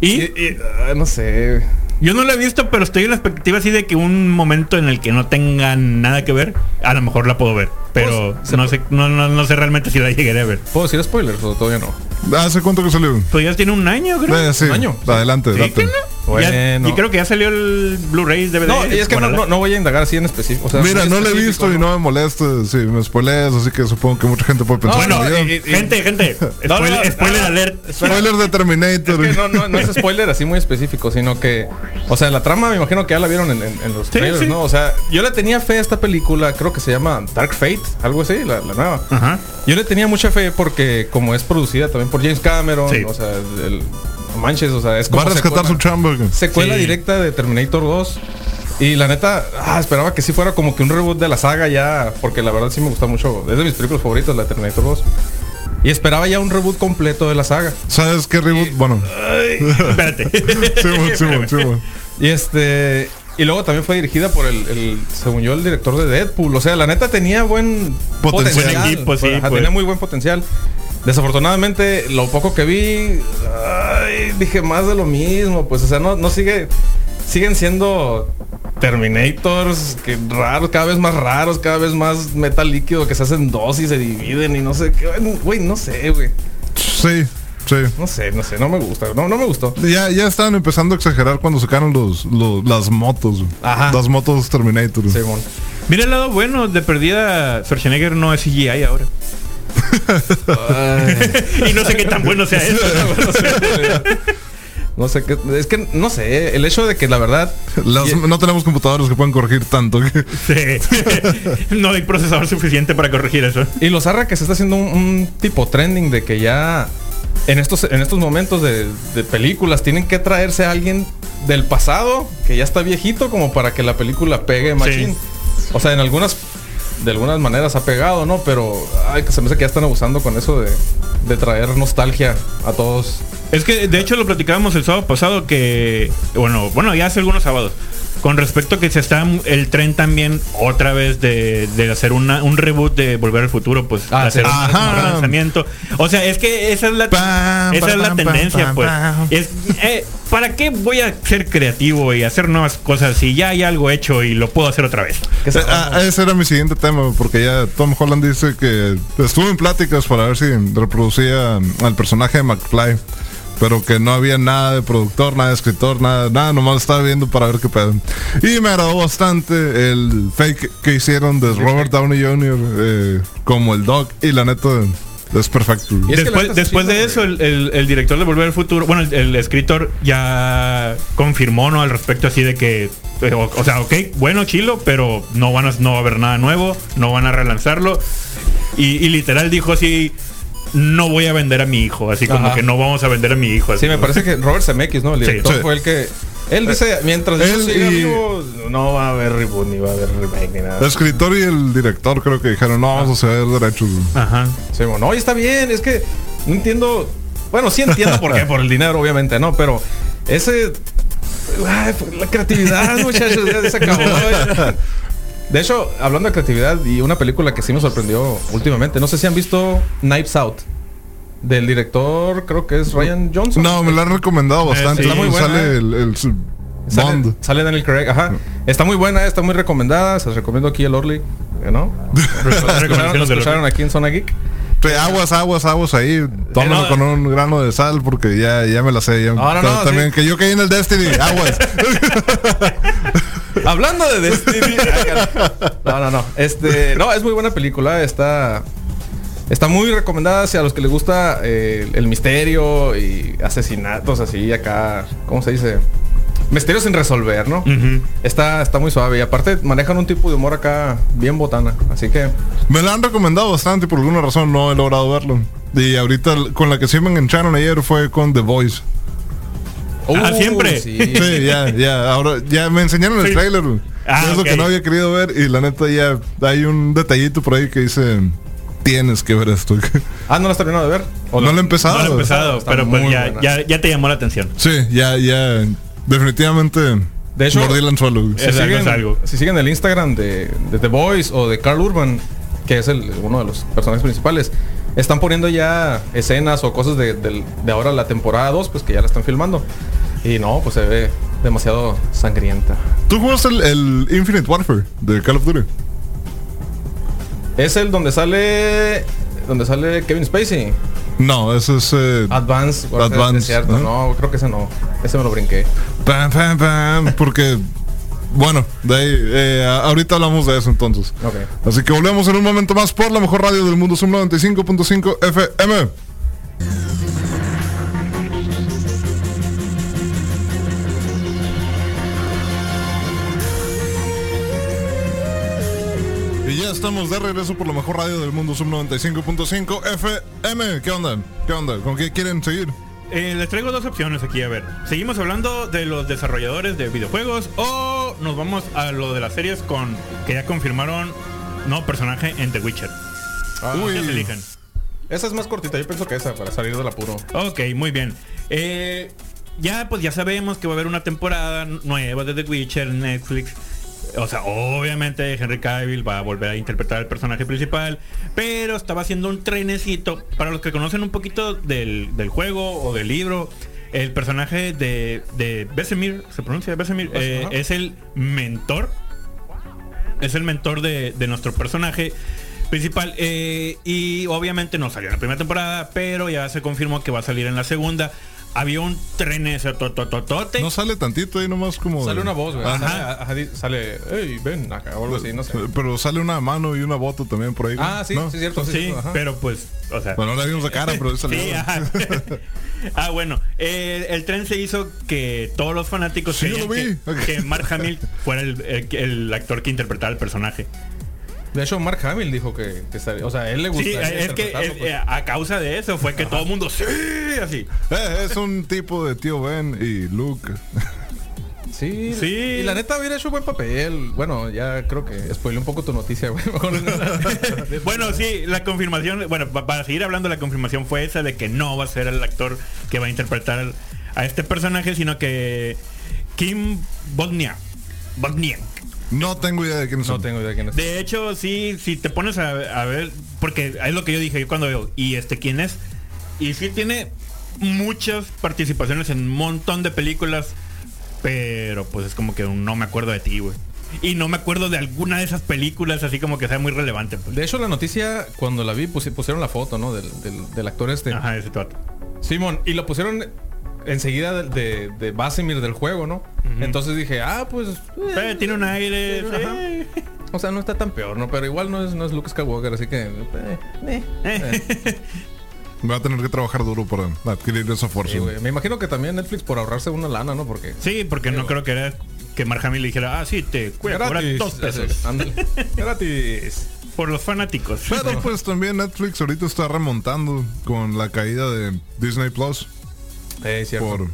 Y y- ah, no sé. Yo no la he visto, pero estoy en la expectativa así de que un momento en el que no tenga nada que ver, a lo mejor la puedo ver. Pero Pues, no, sé, no, no, no sé realmente si la llegaré a ver. ¿Puedo decir spoilers o todavía no? ¿Hace cuánto que salió? Pues ya tiene un año, creo. Eh, sí. ¿Un año? Adelante, ¿Sí date. que no? Bueno. Ya- y creo que ya salió el Blu-ray DVD. No, y es que no, Bueno, no, no voy a indagar así en específico. o sea, Mira, no le he visto y no me molesta si me spoileas, así que supongo que mucha gente puede pensar. Bueno, eh, gente, gente. Spoiler, spoiler alert. Spoiler de Terminator. Es que no, no, no es spoiler así muy específico, sino que, o sea, la trama me imagino que ya la vieron en, en- en los Sí, trailers, sí. ¿no? O sea, yo le tenía fe a esta película, creo que se llama Dark Fate, algo así, la, la nueva. Ajá. Yo le tenía mucha fe porque como es producida también por James Cameron, Sí. o sea, el, manches, o sea, es como Va a rescatar su secuela, chamba. güey. secuela Sí. directa de Terminator 2. Y la neta, ah, esperaba que sí fuera como que un reboot de la saga ya, porque la verdad sí me gusta mucho, es de mis películas favoritas, la de Terminator 2. Y esperaba ya un reboot completo de la saga. ¿Sabes qué reboot? Bueno, Espérate. Simón, Simón, Simón. Y este. Y luego también fue dirigida por el, el, según yo, el director de Deadpool. O sea, la neta tenía buen Potencial. potencial. Buen equipo, sí, Ajá, pues. Tenía muy buen potencial. Desafortunadamente, lo poco que vi, ay, dije más de lo mismo. Pues, o sea, no, no sigue. Siguen siendo Terminators que raros, cada vez más raros, cada vez más metal líquido que se hacen dos y se dividen y no sé qué. Güey, no sé, güey. Sí, sí. No sé, no sé, no me gusta. No, no me gustó. Ya, ya estaban empezando a exagerar cuando sacaron los, los- las motos. güey. Ajá. Las motos Terminator. Simón. Mira el lado bueno, de perdida Schwarzenegger no es CGI ahora. y no sé qué tan bueno sea eso. No sé qué. Es que no sé. El hecho de que la verdad. Las- Y- no tenemos computadores que puedan corregir tanto. Sí. no hay procesador suficiente para corregir eso. Y lo zarra que se está haciendo un, un tipo trending de que ya. en estos, en estos momentos de, de películas tienen que traerse a alguien del pasado que ya está viejito como para que la película pegue machín. O sea, en algunas de algunas maneras ha pegado, ¿no? Pero ay, que se me hace que ya están abusando con eso de, de traer nostalgia a todos. Es que de hecho lo platicábamos el sábado pasado que, bueno, bueno, ya hace algunos sábados. Con respecto a que se está el tren también otra vez de, de hacer una, un reboot de Volver al Futuro, pues Ah, hacer sí. un, Ajá. un relanzamiento. O sea, es que esa es la, Pam, esa es la pam, tendencia, pam, pues. pam. Es, eh, ¿Para qué voy a ser creativo y hacer nuevas cosas si ya hay algo hecho y lo puedo hacer otra vez? Eh, ah, ese era mi siguiente tema, porque ya Tom Holland dice que estuvo en pláticas para ver si reproducía al personaje de McFly, pero que no había nada de productor, nada de escritor, nada, nada, nomás estaba viendo para ver qué pedo. Y me agradó bastante el fake que hicieron de Robert Downey Jr. eh, como el Doc, y la neta es perfecto. Es que después después de eso, el, el- el director de Volver al Futuro, bueno, el, el escritor ya confirmó, ¿no? Al respecto así de que, eh, o, o sea, ok, bueno, chilo, pero no van a, no va a haber nada nuevo, no van a relanzarlo. Y, y literal dijo así, no voy a vender a mi hijo, así como Ajá. que no vamos a vender a mi hijo. así, Sí, me parece que Robert Zemeckis, ¿no? El Sí. director Sí. fue el que. Él dice, mientras Él yo siga y- vivo, no va a haber reboot, ni va a haber remake, ni nada. El escritor y el director creo que dijeron, no vamos a ceder derechos. Ajá. Sí, bueno, no, y está bien, es que no entiendo. Bueno, sí entiendo por qué, por el dinero, obviamente, ¿no? Pero ese. ay, la creatividad, muchachos, ya se acabó. De hecho, hablando de creatividad y una película que sí me sorprendió últimamente, no sé si han visto Knives Out. Del director, creo que es Ryan Johnson. No, me lo han recomendado bastante. sí. Está muy buena, Sale eh. el, el Sale, Bond. sale Daniel Craig, ajá. Está muy buena, está muy recomendada. Se las recomiendo aquí el Orly, ¿no? Lo escucharon, aquí en Zona Geek. Aguas, aguas, aguas ahí. Tómalo no. con un grano de sal porque ya, ya me la sé. Ya, No, no, Ta- no, también sí. que yo caí en el Destiny. Aguas. Hablando de Destiny. no, no, no. Este, no, es muy buena película. Está, está muy recomendada hacia los que les gusta eh, el misterio y asesinatos así acá. ¿Cómo se dice? Misterios sin resolver, ¿no? Está, está muy suave y aparte manejan un tipo de humor acá bien botana. Así que me la han recomendado bastante y por alguna razón no he logrado verlo. Y ahorita con la que sí me engancharon ayer fue con The Voice. Ah, siempre. Sí. Sí, ya, ya. Ahora ya me enseñaron el Sí. trailer. Ah, es lo ok. que no había querido ver y la neta ya hay un detallito por ahí que dice tienes que ver esto. Ah, ¿no lo has terminado de ver? ¿O no lo he empezado. No lo he empezado, Está pero pues ya, ya, ya te llamó la atención. Sí, ya, ya. Definitivamente. De hecho- mordí el anzuelo. Si Es algo, siguen, algo. si siguen el Instagram de, de The Voice o de Carl Urban, que es el, uno de los personajes principales, están poniendo ya escenas o cosas de, del- de ahora la temporada 2, pues que ya la están filmando. Y no, pues se ve demasiado sangrienta. ¿Tú jugaste el, el Infinite Warfare de Call of Duty? Es el donde sale donde sale Kevin Spacey. No, ese es. eh, Advance. Warfare, Advance, es cierto. No, creo que ese no. Ese me lo brinqué. pam, pam, pam, porque. Bueno, de ahí. eh, ahorita hablamos de eso entonces. Ok. Así que volvemos en un momento más por la mejor radio del mundo, Zoom 95.5 FM. Ya estamos de regreso por la mejor radio del mundo, Zoom 95.5 FM. ¿Qué onda? ¿Qué onda? ¿Con qué quieren seguir? Eh, les traigo dos opciones aquí, a ver. ¿Seguimos hablando de los desarrolladores de videojuegos o nos vamos a lo de las series con que ya confirmaron no personaje en The Witcher? Uy. ¿Qué se eligen? Esa es más cortita, yo pienso que esa, para salir del apuro. Ok, muy bien. Eh, ya pues ya sabemos que va a haber una temporada nueva de The Witcher en Netflix. O sea, obviamente Henry Cavill va a volver a interpretar al personaje principal, pero estaba haciendo un trenecito. Para los que conocen un poquito del, del juego o del libro, el personaje de, de se pronuncia Vesemir, eh, es el mentor. Es el mentor de, de nuestro personaje principal. eh, y obviamente no salió en la primera temporada, pero ya se confirmó que va a salir en la segunda. Había un tren ese totototote. No sale tantito ahí nomás como. Sale una voz, güey. Ajá. Sale, sale, hey, ven acá, o algo así, no sé. Pero sale una mano y una bota también por ahí. Ah, sí, ¿no? sí, es cierto. Sí, Sí, ajá. pero pues, o sea. Bueno, no le vimos la cara, pero salió. Sí, ajá. ah, bueno, eh, el tren se hizo que todos los fanáticos Sí, yo lo vi. que, Ok. que Mark Hamill fuera el, el- el actor que interpretaba el personaje. De hecho, Mark Hamill dijo que, que estaría- o sea, a él le Sí, gustaría es que es- pues. eh, a causa de eso fue que todo el mundo sí, así. Eh, es un tipo de tío Ben y Luke. Sí, Sí. Y la neta hubiera hecho buen papel. Bueno, ya creo que spoilé un poco tu noticia, güey. Bueno, sí, la confirmación, bueno, pa- para seguir hablando, la confirmación fue esa de que no va a ser el actor que va a interpretar a este personaje, sino que Kim Bodnia. Bodniak. No tengo idea de quién No son. tengo idea quién es. De hecho, sí, si te pones a, a ver, porque es lo que yo dije yo cuando veo, y este quién es, y sí tiene muchas participaciones en un montón de películas, pero pues es como que no me acuerdo de ti, güey. Y no me acuerdo de alguna de esas películas así como que sea muy relevante. Pues. De hecho, la noticia, cuando la vi, pusi- pusieron la foto, ¿no? Del, del- del actor este. Ajá, ese vato. Simón, y lo pusieron enseguida de, de, de Basimir del juego, ¿no? Entonces dije, ah, pues. eh, tiene un aire. O sea, no está tan peor, ¿no? Pero igual no es, no es Luke Skywalker, así que. eh, eh, eh. Va a tener que trabajar duro para adquirir esa fuerza. Sí. Me imagino que también Netflix por ahorrarse una lana, ¿no? Porque. Sí, porque no creo que era que le dijera, ah, sí, te cobrar dos pesos. Gratis. Por los fanáticos. Pero pues también Netflix ahorita está remontando con la caída de Disney Plus. Cierto. Por,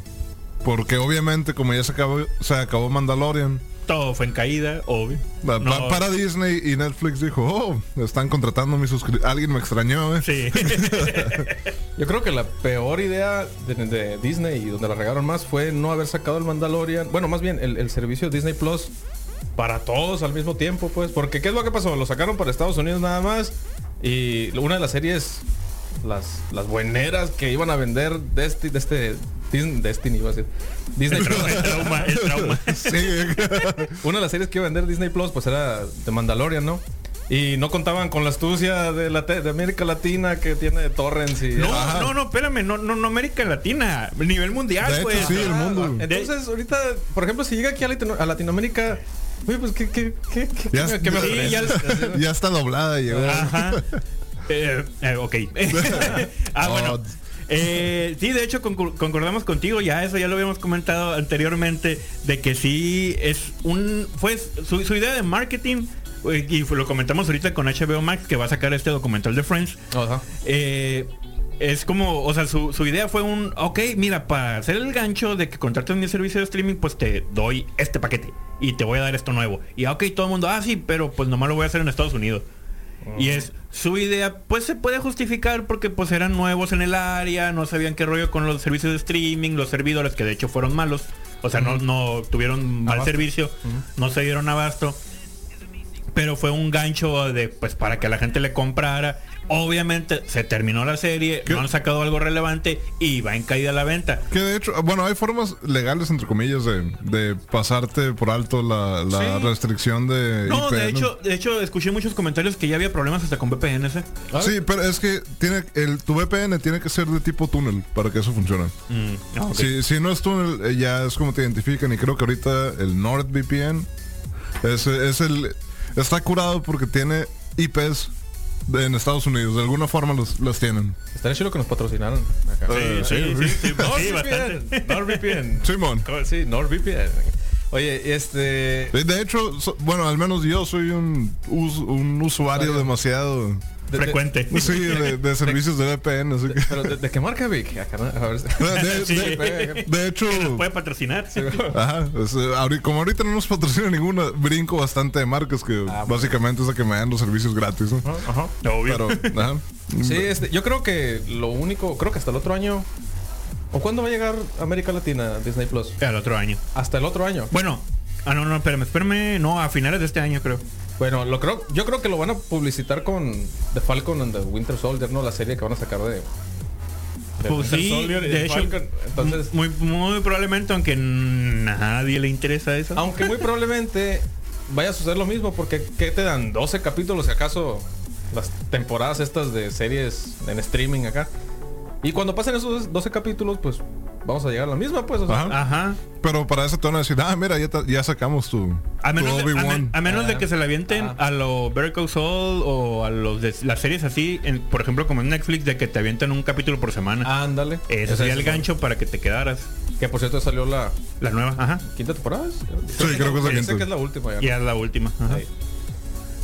porque obviamente como ya se acabó, se acabó Mandalorian, Todo fue en caída, obvio. No, para Disney y Netflix dijo, oh, están contratando a mi suscriptor. Alguien me extrañó, eh. Sí. Yo creo que la peor idea de, de Disney y donde la regaron más fue no haber sacado el Mandalorian. Bueno, más bien el, el servicio Disney Plus para todos al mismo tiempo, pues. Porque ¿qué es lo que pasó? Lo sacaron para Estados Unidos nada más. Y una de las series, las, las bueneras que iban a vender de este, de este Destiny, iba a decir. Disney el Plus. trauma, el trauma. Sí, Una de las series que iba a vender Disney Plus, pues era de Mandalorian, ¿no? Y no contaban con la astucia de, la de América Latina que tiene torrents y... No, Ajá. no, no, espérame, no, no, no América Latina, nivel mundial, pues. sí, el mundo. Entonces, ahorita, por ejemplo, si llega aquí a, Latino- a Latinoamérica, oye, pues, ¿qué, qué, qué, qué, Ya- qué- qué me Sí, ofreces? ya- ya está doblada llegó. Ajá. Eh, eh, ok. ah, bueno. Eh, sí, de hecho concor- concordamos contigo, ya eso ya lo habíamos comentado anteriormente, de que sí es un... Fue su, su idea de marketing, eh, y lo comentamos ahorita con HBO Max, que va a sacar este documental de Friends. Eh, es como, o sea, su, su idea fue un, ok, mira, para hacer el gancho de que contrates mi servicio de streaming, pues te doy este paquete y te voy a dar esto nuevo. Y ok, todo el mundo, ah, sí, pero pues nomás lo voy a hacer en Estados Unidos. Y es su idea, pues se puede justificar porque pues eran nuevos en el área, no sabían qué rollo con los servicios de streaming, los servidores que de hecho fueron malos, o sea, no, no tuvieron mal Abasto. servicio, no se dieron abasto pero fue un gancho de pues para que la gente le comprara. Obviamente se terminó la serie, ¿Qué? no han sacado algo relevante y va en caída la venta. Que de hecho, bueno, hay formas legales, entre comillas, de, de pasarte por alto la, la Sí. restricción de No, de hecho, de hecho escuché muchos comentarios que ya había problemas hasta con VPNs. ¿eh? Sí, pero es que tiene el, tu VPN tiene que ser de tipo túnel para que eso funcione. Mm, ah. Si, si no es túnel, eh, ya es como te identifican. Y creo que ahorita el NordVPN es, es el. Está curado porque tiene IPs de- en Estados Unidos. De alguna forma los, los tienen. Estaría chido que nos patrocinaran acá. Eh, Sí, sí, sí, sí, sí, NordVPN. NordVPN. Simón. Sí, NordVPN. Oye, este... De de hecho, so- bueno, al menos yo soy un, us- un usuario demasiado. De- de- Frecuente. Sí, de, de servicios de VPN. Así que. Pero ¿de, de qué marca Vic? Acá, ¿no? A ver. De, Sí. de- de hecho, Puede patrocinar. ajá, es, eh, como ahorita no nos patrocina ninguna, brinco bastante de marcas que Ah, bueno. básicamente es a que me dan los servicios gratis. ¿no? Ajá. Obvio. Pero, ajá. Sí, este, yo creo que lo único, creo que hasta el otro año. ¿O cuándo va a llegar América Latina Disney Plus? Al otro año. Hasta el otro año. Bueno, ah, no, no, espérame, espérame. No, a finales de este año creo. Bueno, lo creo, yo creo que lo van a publicitar con The Falcon and the Winter Soldier, ¿no? La serie que van a sacar de. de Pues Winter sí, Soldier y de hecho, Falcon. Entonces, muy, muy probablemente, aunque nadie le interesa eso. aunque muy probablemente vaya a suceder lo mismo, porque ¿qué te dan? ¿12 capítulos, si acaso? Las temporadas estas de series en streaming acá. Y cuando pasen esos 12 capítulos, pues vamos a llegar a la misma, pues. o sea, Ajá. Ajá. Pero para eso te van a decir, ah, mira, ya, ya sacamos tu, A menos, tu de, a, Obi-Wan. men- a menos de Ah. que se la avienten Ah. a lo Better Call Saul o a los de las series así, en- por ejemplo como en Netflix, de que te avientan un capítulo por semana. Ándale. Ese sería el gancho para que te quedaras. Que por cierto salió la La nueva, ajá. quinta temporada. creo que es la Sé quinta. que es la última ya. Y es la última. Ajá. Ahí.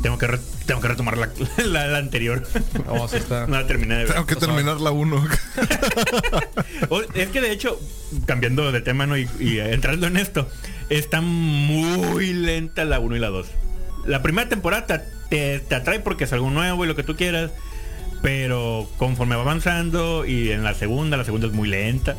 Tengo que, re- tengo que retomar la, la, la anterior. Oh, sí está. no la terminé de ver. Tengo que terminar la 1. O- Es que de hecho, cambiando de tema ¿no? y, y entrando en esto, está muy lenta la 1 y la 2. La primera temporada te, te- te atrae porque es algo nuevo y lo que tú quieras, pero conforme va avanzando y en la segunda, la segunda es muy lenta.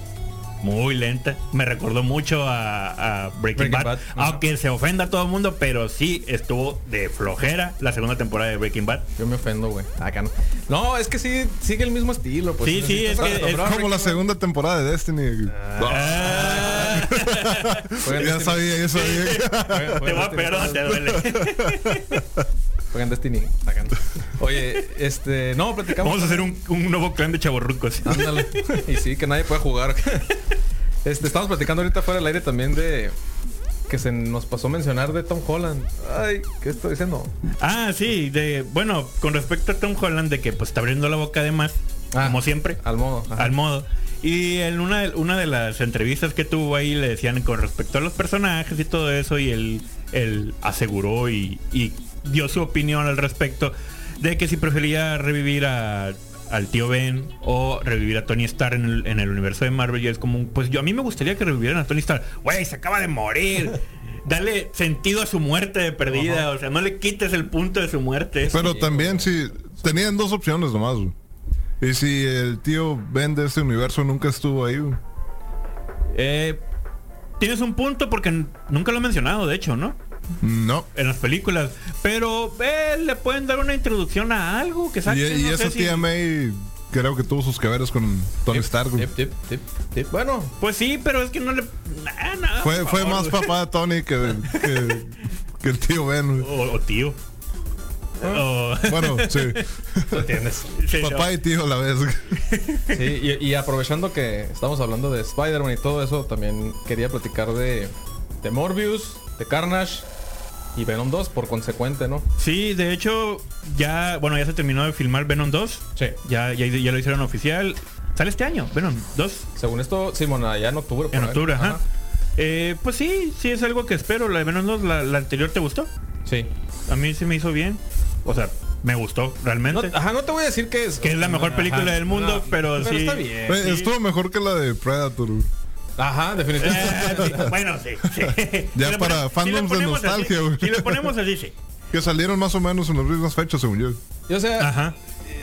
Muy lenta. Me recordó mucho a, a Breaking, Breaking Bad. Aunque se ofenda a todo el mundo, pero sí estuvo de flojera la segunda temporada de Breaking Bad. Yo me ofendo, güey. Acá no. No, es que sí, sigue el mismo estilo. Pues. Sí, sí, es que- como la segunda temporada de Destiny. Ah. Bad. Juegan ya sabía, ya sabía. Te va a Destiny. pegar te duele. Juegan Destiny. Oye, este. No, platicamos. Vamos a hacer un, un nuevo clan de chavorrucos. Ándale. y sí, que nadie puede jugar. Este, estamos platicando ahorita fuera del aire también de que se nos pasó mencionar de Tom Holland. Ay, ¿qué estoy diciendo? Ah, sí, de bueno, con respecto a Tom Holland de que pues está abriendo la boca de más, Ah, como siempre, Al modo. ajá. al modo. Y en una, de- una de las entrevistas que tuvo ahí le decían con respecto a los personajes y todo eso y él, él aseguró y, y dio su opinión al respecto de que si prefería revivir a al tío Ben o revivir a Tony Stark en el, en el universo de Marvel y es como un, pues yo a mí me gustaría que revivieran a Tony Stark güey se acaba de morir dale sentido a su muerte de perdida o sea no le quites el punto de su muerte Pero también si tenían dos opciones nomás. güey. Y si el tío Ben de este universo nunca estuvo ahí. güey. Eh, tienes un punto porque nunca lo he mencionado, de hecho, ¿no? No. En las películas. Pero eh, le pueden dar una introducción a algo que saque. y no sé esa si- tía May creo que tuvo sus que veres con Tony Tip, Stark. güey. tip, tip, tip, tip. Bueno, Pues sí, pero es que no le. Nah, nah, Fue, fue más papá de Tony que, que, que el tío Ben. O, o tío. O- Bueno, sí. Sí, Papá y tío a la vez. Sí, y, y aprovechando que estamos hablando de Spider-Man y todo eso, también quería platicar de, de Morbius, de Carnage y Venom 2 por consecuente, ¿no? Sí, de hecho, ya. Bueno, ya se terminó de filmar Venom 2. Sí. Ya, ya, ya lo hicieron oficial. Sale este año, Venom 2. Según esto, Simón, allá en octubre. En octubre, ajá. Eh, pues sí, sí es algo que espero. La de Venom 2, la, la anterior te gustó. Sí. A mí se me hizo bien. O sea, me gustó No, realmente. ajá, no te voy a decir que es... que es la mejor película Ajá. del mundo, No, pero, sí. está bien. Eh, Estuvo mejor que la de Predator. Ajá, definitivamente. Eh, bueno, sí. sí. Ya Si para fandoms si de nostalgia, así-. Si lo ponemos así, sí. Que salieron más o menos en las mismas fechas, según yo. Y, o sea, Ajá.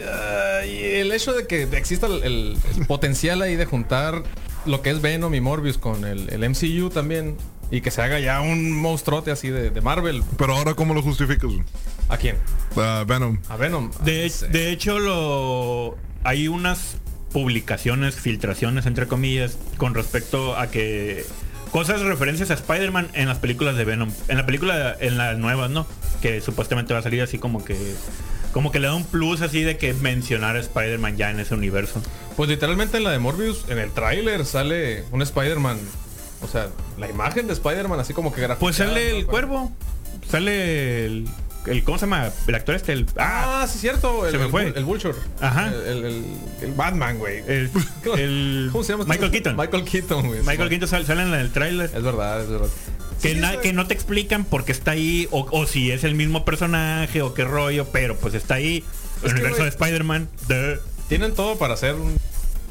ah, y el hecho de que exista el, el- el potencial ahí de juntar lo que es Venom y Morbius con el, el MCU también y que se haga ya un monstruote así de, de Marvel. Pero ahora, ¿cómo lo justificas? ¿A quién? Ah, Venom. A Venom. De, Ah, de hecho, lo hay unas publicaciones, filtraciones, entre comillas, con respecto a que cosas referencias a Spider-Man en las películas de Venom. En la película, en las nuevas, ¿no? Que supuestamente va a salir así como que... Como que le da un plus así de que mencionar a Spider-Man ya en ese universo. Pues literalmente en la de Morbius, en el tráiler sale un Spider-Man. O sea, la imagen de Spider-Man así como que graficada, Pues sale ¿no? el cuervo. Sale el, el- ¿Cómo se llama? El actor este. El, ah, Ah, sí, cierto. El, Se me el fue. Bull- El Vulture. Ajá. El, el- el Batman, güey. el, el- ¿Cómo se llama? Michael Keaton. Michael Keaton, güey. Michael Keaton sale, sale en el tráiler. Es verdad, es verdad. Que, Sí, na- eso- que no te explican por qué está ahí, o, o si es el mismo personaje, o qué rollo, pero pues está ahí. El Es universo de Spider-Man. de- Tienen todo para hacer un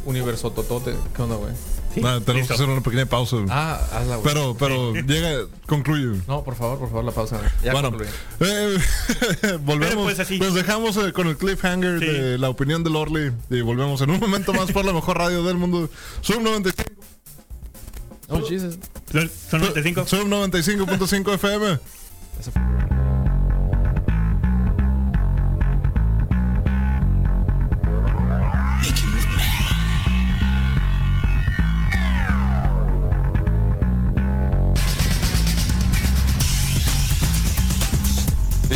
universo totote. ¿Qué onda, güey? Sí, tenemos listo. que hacer una pequeña pausa. Ah, hazla, güey. pero, pero, llega, concluye. No, por favor, por favor, la pausa. Ya bueno, eh, volvemos. Pues así. Los dejamos eh, con el cliffhanger Sí. de la opinión de Lorley. Y volvemos en un momento más por la mejor radio del mundo. Sub 95. Oh, Jesus. Son- Son 95. Sub 95.5 FM. Eso-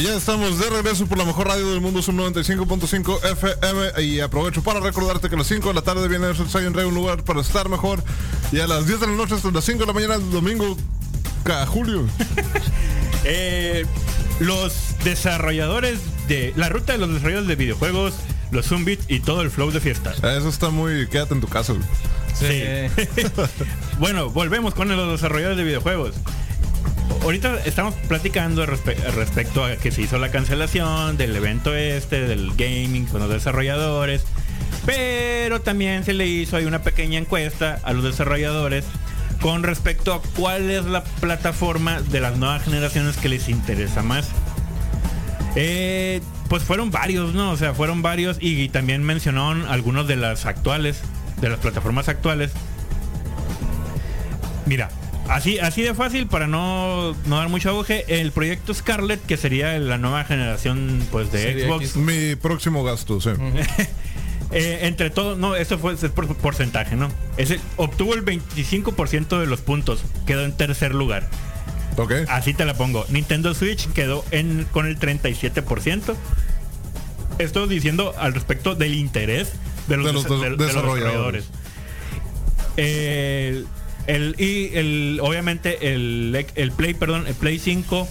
ya estamos de regreso por la mejor radio del mundo, Sub 95.5 FM. Y aprovecho para recordarte que a las 5 de la tarde viene el Zion Rey, un lugar para estar mejor. Y a las 10 de la noche hasta las 5 de la mañana domingo, ca julio. Eh, los desarrolladores de. La ruta de los desarrolladores de videojuegos, los Zumbit y todo el flow de fiesta. Eso está muy. Quédate en tu casa. güey. Sí. bueno, volvemos con los desarrolladores de videojuegos. Ahorita estamos platicando respe- respecto a que se hizo la cancelación del evento este, del gaming con los desarrolladores. Pero también se le hizo ahí una pequeña encuesta a los desarrolladores con respecto a cuál es la plataforma de las nuevas generaciones que les interesa más. Eh, pues fueron varios, ¿no? O sea, fueron varios y, y también mencionaron algunos de las actuales, de las plataformas actuales. Mira, así, así de fácil para no, no dar mucho auge, el proyecto Scarlet, que sería la nueva generación pues de Xbox. X. Mi próximo gasto, sí. Eh, entre todos, no, eso fue es por porcentaje, ¿no? Ese obtuvo el 25% de los puntos, quedó en tercer lugar. Ok. Así te la pongo. Nintendo Switch quedó en, con el 37%. Esto diciendo al respecto del interés de los, De los de- de los desarrolladores. El, el- y el, obviamente el, el Play, perdón, el Play 5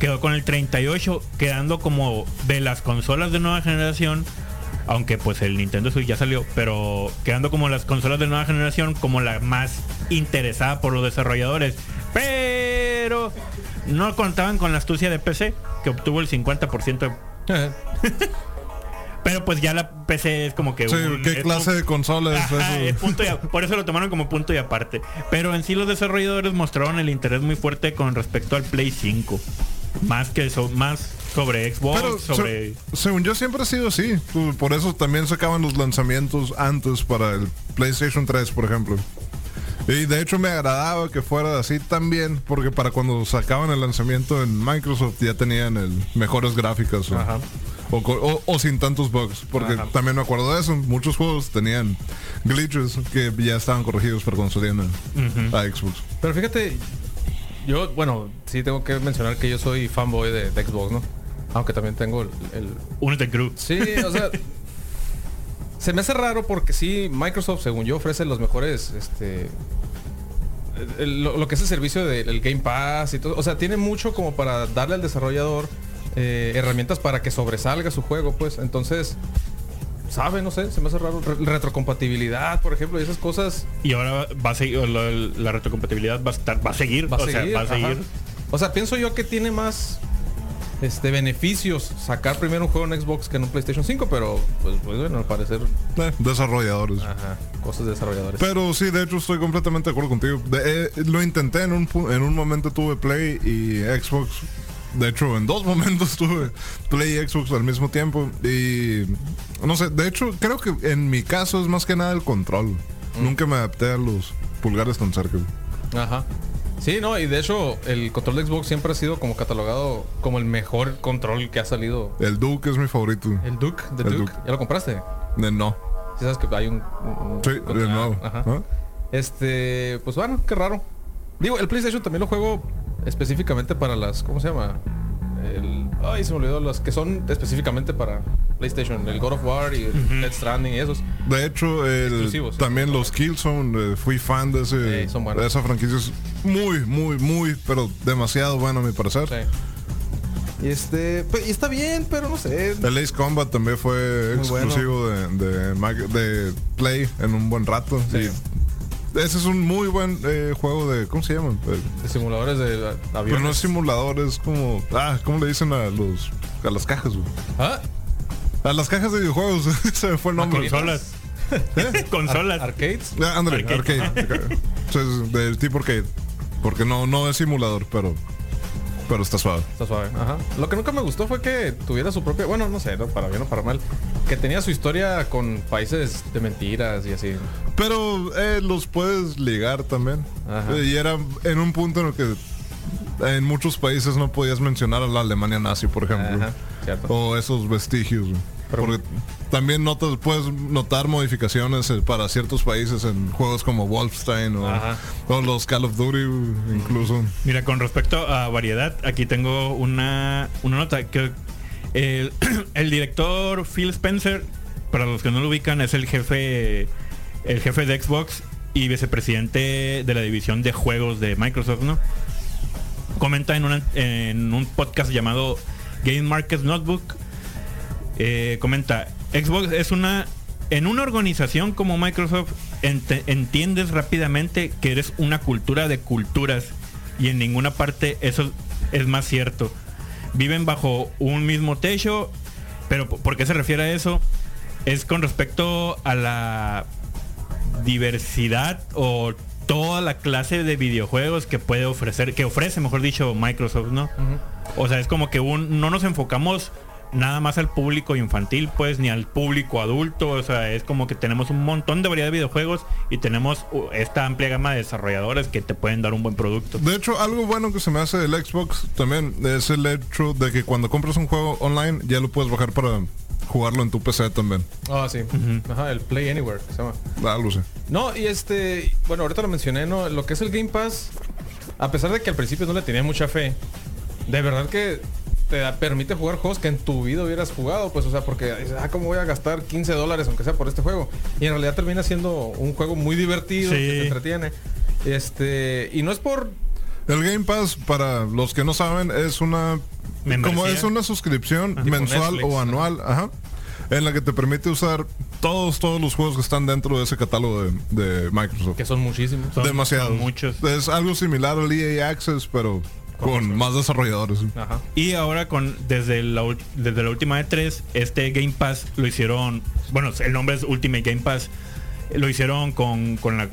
quedó con el 38, quedando como de las consolas de nueva generación. Aunque pues el Nintendo Switch ya salió, pero quedando como las consolas de nueva generación como la más interesada por los desarrolladores. Pero no contaban con la astucia de PC, que obtuvo el 50%. de- pero pues ya la PC es como que... Sí, un- ¿qué clase un- de consola es Ajá, eso? es punto y a- por eso lo tomaron como punto y aparte. Pero en sí los desarrolladores mostraron el interés muy fuerte con respecto al Play 5. Más que eso, más sobre Xbox, Pero sobre... se- según yo siempre ha sido así. Por eso también sacaban los lanzamientos antes para el PlayStation 3, por ejemplo. Y de hecho me agradaba que fuera así también, porque para cuando sacaban el lanzamiento en Microsoft ya tenían el mejores gráficas. Ajá. O, co- o- o sin tantos bugs, porque Ajá. también me acuerdo de eso. Muchos juegos tenían glitches que ya estaban corregidos para cuando salían a, a Xbox. Pero fíjate, yo, bueno, sí tengo que mencionar que yo soy fanboy de, de Xbox, ¿no? Aunque también tengo el, el- Únete crew. Sí, o sea... se me hace raro porque sí, Microsoft, según yo, ofrece los mejores, este... el- lo, lo que es el servicio del Game Pass y todo. O sea, tiene mucho como para darle al desarrollador eh, herramientas para que sobresalga su juego, pues. Entonces, sabe, no sé, se me hace raro. Re- retrocompatibilidad, por ejemplo, y esas cosas Y ahora va a seguir, la, la retrocompatibilidad va a estar, va a seguir. va a o seguir. sea, va a ajá. seguir. O sea, pienso yo que tiene más este beneficios sacar primero un juego en Xbox que en un PlayStation 5, pero pues, pues, bueno, al parecer, Eh, desarrolladores. ajá, cosas de desarrolladores. Pero sí, de hecho estoy completamente de acuerdo contigo. De- eh, lo intenté en un, pu- en un momento tuve Play y Xbox. De hecho, en dos momentos tuve Play y Xbox al mismo tiempo. Y no sé, de hecho, creo que en mi caso es más que nada el control. Nunca me adapté a los pulgares tan cerca. Ajá. Sí, no, y de hecho, el control de Xbox siempre ha sido como catalogado como el mejor control que ha salido. El Duke es mi favorito. El Duke, de Duke. Duke. ¿Ya lo compraste? Eh, no. Sí, sabes que hay un. un- Sí, de nuevo. Ajá. ¿Ah? Este, pues bueno, qué raro. Digo, el PlayStation también lo juego específicamente para las. ¿Cómo se llama? El, ay, se me olvidó. Las que son específicamente para PlayStation. El God of War y el Death Stranding y esos. De hecho, el- también los Killzone, eh, fui fan de, ese, Sí, son buenos. de esa franquicia. Es muy, muy, muy, pero demasiado bueno a mi parecer. Sí. Y este, pues, y está bien, pero no sé. El Ace Combat también fue Muy bueno. exclusivo de, de, Play en un buen rato. Sí. Y ese es un muy buen eh, juego de. ¿Cómo se llama? Eh, De simuladores de a- Pero aviones. no es simulador, es como. Ah, ¿cómo le dicen a los. a las cajas, güey? ¿Ah? A las cajas de videojuegos. se me fue el nombre. Consolas. Consolas. Arcades. Ah, ándale, Arcade. arcade. Del tipo arcade. Porque no, no es simulador, pero. Pero está suave. Está suave. Ajá. Lo que nunca me gustó fue que tuviera su propia. Bueno, no sé, ¿no? para bien o para mal. Que tenía su historia con países de mentiras y así. Pero eh, los puedes ligar también. Ajá. Eh, y era en un punto en el que en muchos países no podías mencionar a la Alemania nazi, por ejemplo. Ajá. O esos vestigios. Pero- Porque también notas, puedes notar modificaciones eh, para ciertos países en juegos como Wolfenstein o, los Call of Duty incluso. Mira, con respecto a variedad, aquí tengo una, una nota que el, el director Phil Spencer, para los que no lo ubican, es el jefe el jefe de Xbox y vicepresidente de la división de juegos de Microsoft, ¿no? Comenta en, una- en un podcast llamado Game Market Notebook. Eh, comenta, Xbox es una... En una organización como Microsoft entiendes rápidamente que eres una cultura de culturas y en ninguna parte eso es más cierto. Viven bajo un mismo techo, pero ¿por qué se refiere a eso? Es con respecto a la diversidad o toda la clase de videojuegos que puede ofrecer, que ofrece, mejor dicho, Microsoft, ¿no? O sea, es como que un, no nos enfocamos nada más al público infantil, pues, ni al público adulto. O sea, es como que tenemos un montón de variedad de videojuegos y tenemos uh, esta amplia gama de desarrolladores que te pueden dar un buen producto. De hecho, algo bueno que se me hace del Xbox también es el hecho de que cuando compras un juego online ya lo puedes bajar para jugarlo en tu PC también. Ah, sí. Ajá, el Play Anywhere se llama. Algo sé. No, y este, bueno, ahorita lo mencioné, ¿no? Lo que es el Game Pass, a pesar de que al principio no le tenía mucha fe, de verdad que te da- permite jugar juegos que en tu vida hubieras jugado, pues, o sea, porque, dices, ah, ¿cómo voy a gastar 15 dólares aunque sea por este juego? Y en realidad termina siendo un juego muy divertido, Sí. que te entretiene. Este, y no es por El Game Pass, para los que no saben, es una Membresía. como es una suscripción Tipo mensual Netflix, o anual, ajá, en la que te permite usar todos todos los juegos que están dentro de ese catálogo de, de Microsoft. que son muchísimos. Son- Demasiados. son muchos. Es algo similar al EA Access, pero con más desarrolladores. Ajá. Y ahora con desde la, desde la última de tres, este Game Pass lo hicieron, bueno, el nombre es Ultimate Game Pass, lo hicieron con, con la,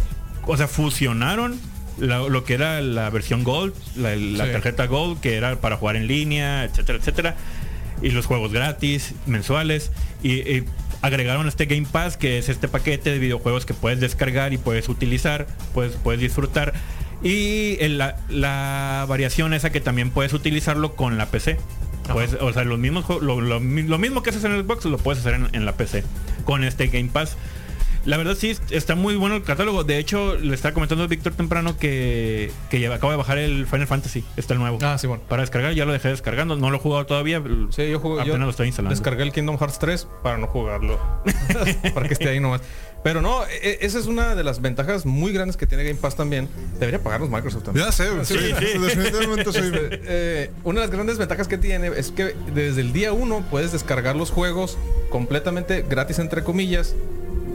o sea, fusionaron la- lo que era la versión Gold, la, la Sí. tarjeta Gold, que era para jugar en línea, etcétera, etcétera, y los juegos gratis, mensuales, y, y agregaron este Game Pass, que es este paquete de videojuegos que puedes descargar y puedes utilizar, puedes, puedes disfrutar. Y el- la, la variación esa que también puedes utilizarlo con la PC. O sea, los mismos, lo, lo mi- lo mismo que haces en el Xbox lo puedes hacer en, en la PC con este Game Pass. La verdad sí, está muy bueno el catálogo. De hecho, le estaba comentando a Víctor temprano que, que ya acaba de bajar el Final Fantasy. Está el nuevo. Ah, sí, bueno. Para descargar, ya lo dejé descargando. No lo he jugado todavía. Sí, yo jugué. Apenas yo lo estoy instalando. Descargué el Kingdom Hearts 3 para no jugarlo. para que esté ahí nomás. Pero no, e- e- esa es una de las ventajas muy grandes que tiene Game Pass también. Debería pagarnos Microsoft también. Ya sé, sí, sí. definitivamente sí. Eh, una de las grandes ventajas que tiene es que desde el día 1 puedes descargar los juegos completamente gratis, entre comillas,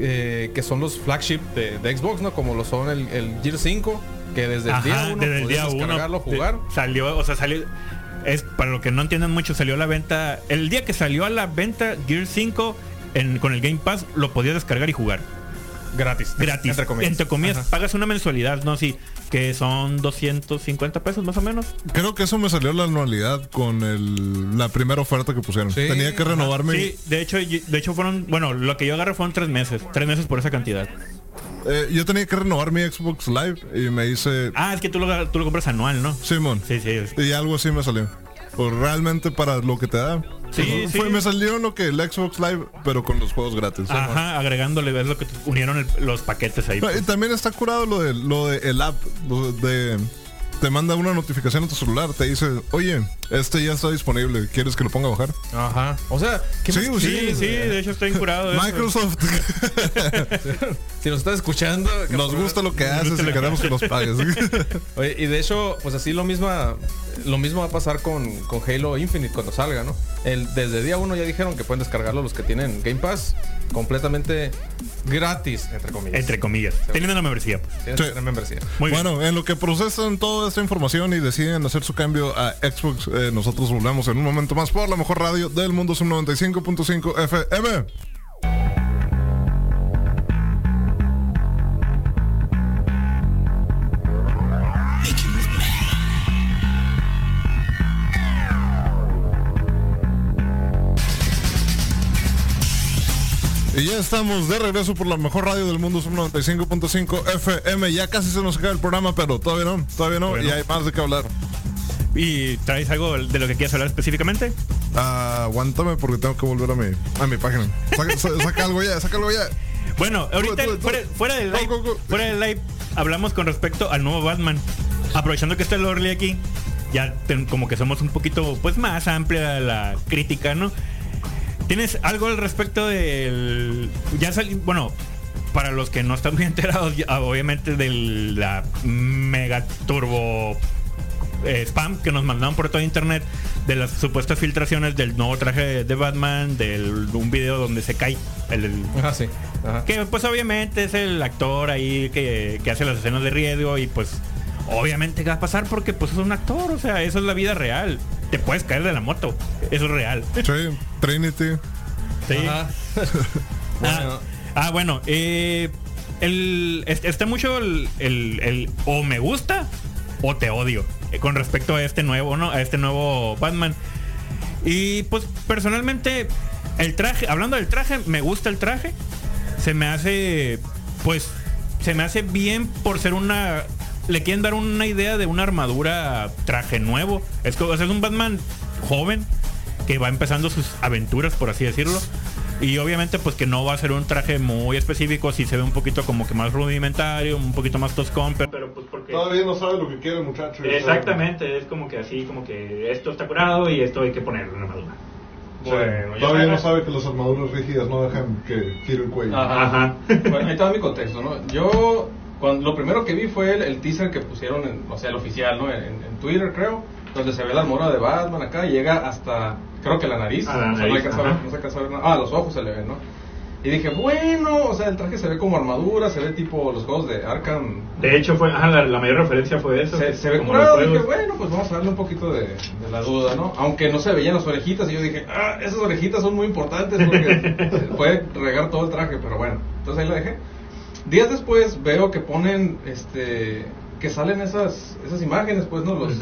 eh, que son los flagship de, de Xbox, ¿no? Como lo son el, el Gear 5, que desde el día Ajá, 1 desde el día uno de- jugar. salió, o sea, salió. Es para lo que no entiendan mucho, salió a la venta. El día que salió a la venta Gear 5 en- con el Game Pass, lo podías descargar y jugar. Gratis. Gratis. Entre comillas. Ajá. pagas una mensualidad, ¿no? Sí, que son 250 pesos más o menos. Creo que eso me salió la anualidad con el, la primera oferta que pusieron. Sí, Tenía que ajá, renovarme. Sí, de hecho, de hecho fueron, bueno, lo que yo agarré fueron tres meses. Tres meses por esa cantidad. Eh, yo tenía que renovar mi Xbox Live y me hice Ah, es que tú lo, tú lo compras anual, ¿no? Simón. Sí, sí. es- Y algo así me salió. Pues realmente para lo que te da. Sí, Pues, sí. Fue, me salió lo que el Xbox Live, pero con los juegos gratis. Ajá, agregándole, ves lo que unieron el- los paquetes ahí. Y pues. también está curado lo de lo de el app de te manda una notificación a tu celular, te dice, oye, este ya está disponible, ¿quieres que lo ponga a bajar? Ajá. O sea, ¿qué Sí, más sí, Sí, sí, de hecho estoy eso. Microsoft Si nos estás escuchando, nos gusta lo que haces y queremos que nos pagues. Oye, y de hecho, pues así lo mismo, lo mismo va a pasar con, con Halo Infinite cuando salga, ¿no? El, desde día uno ya dijeron que pueden descargarlo los que tienen Game Pass completamente gratis, entre comillas. Entre comillas. Teniendo la membresía. pues. Sí. tener membresía. Muy bien. bueno, en lo que procesan toda esta información y deciden hacer su cambio a Xbox, eh, nosotros volvemos en un momento más por la mejor radio del mundo, Sub 95.5 FM. Y ya estamos de regreso por la mejor radio del mundo, Sub 95.5 FM. Ya casi se nos acaba el programa, pero todavía no, todavía no, Todavía y hay más de qué hablar. ¿Y traes algo de lo que quieras hablar específicamente? Ah, aguántame porque tengo que volver a mi, a mi página. Saca, sa- saca algo ya, saca algo ya. Bueno, ahorita tú, tú. fuera, fuera del live, Go, go, go. fuera del live hablamos con respecto al nuevo Batman. Aprovechando que está el Orly aquí, ya ten- como que somos un poquito pues más amplia la crítica, ¿no? ¿Tienes algo al respecto del ya salió, bueno, para los que no están muy enterados, obviamente de la mega turbo eh, spam que nos mandaron por todo internet de las supuestas filtraciones del nuevo traje de Batman, del un video donde se cae el- el, Ajá, sí. Ajá. que pues obviamente es el actor ahí que, que hace las escenas de riesgo y pues Obviamente que va a pasar porque pues es un actor, o sea, eso es la vida real. Te puedes caer de la moto, eso es real. Sí, Trinity. Sí. Ajá. Ah, ah, bueno, eh, el, es- está mucho el, el- el o me gusta o te odio eh, con respecto a este nuevo, ¿no? A este nuevo Batman. Y pues personalmente el traje, hablando del traje, me gusta el traje. Se me hace, pues, se me hace bien por ser una... Le quieren dar una idea de una armadura traje nuevo. Es, que, o sea, es un Batman joven que va empezando sus aventuras, por así decirlo. Y obviamente pues que no va a ser un traje muy específico, si se ve un poquito como que más rudimentario, un poquito más toscón, pero, pero, pues porque... Todavía no sabe lo que quiere el muchacho. Exactamente, es como que así, como que esto está curado y esto hay que ponerlo en la armadura. Bueno, yo Todavía no sabe que las armaduras rígidas no dejan que gire el cuello. Ajá. Ajá. Bueno, ahí está mi contexto, ¿no? Yo, cuando, lo primero que vi fue el, el teaser que pusieron, en, o sea, el oficial, ¿no? En, en Twitter, creo, donde se ve la armadura de Batman acá y llega hasta, creo que la nariz. A la o sea, no, nariz, alcanza a ver- ajá. no se alcanza a ver nada. Ah, los ojos se le ven, ¿no? Y dije, bueno, o sea, el traje se ve como armadura, se ve tipo los juegos de Arkham. De hecho, fue, ajá, la, la mayor referencia fue eso. Se, ve como curado, dije, bueno, pues vamos a darle un poquito de, de la duda, ¿no? Aunque no se veían las orejitas y yo dije, ah, esas orejitas son muy importantes porque puede regar todo el traje, pero bueno, entonces ahí la dejé. Días después veo que ponen, este, que salen esas, esas imágenes, pues, ¿no? Los,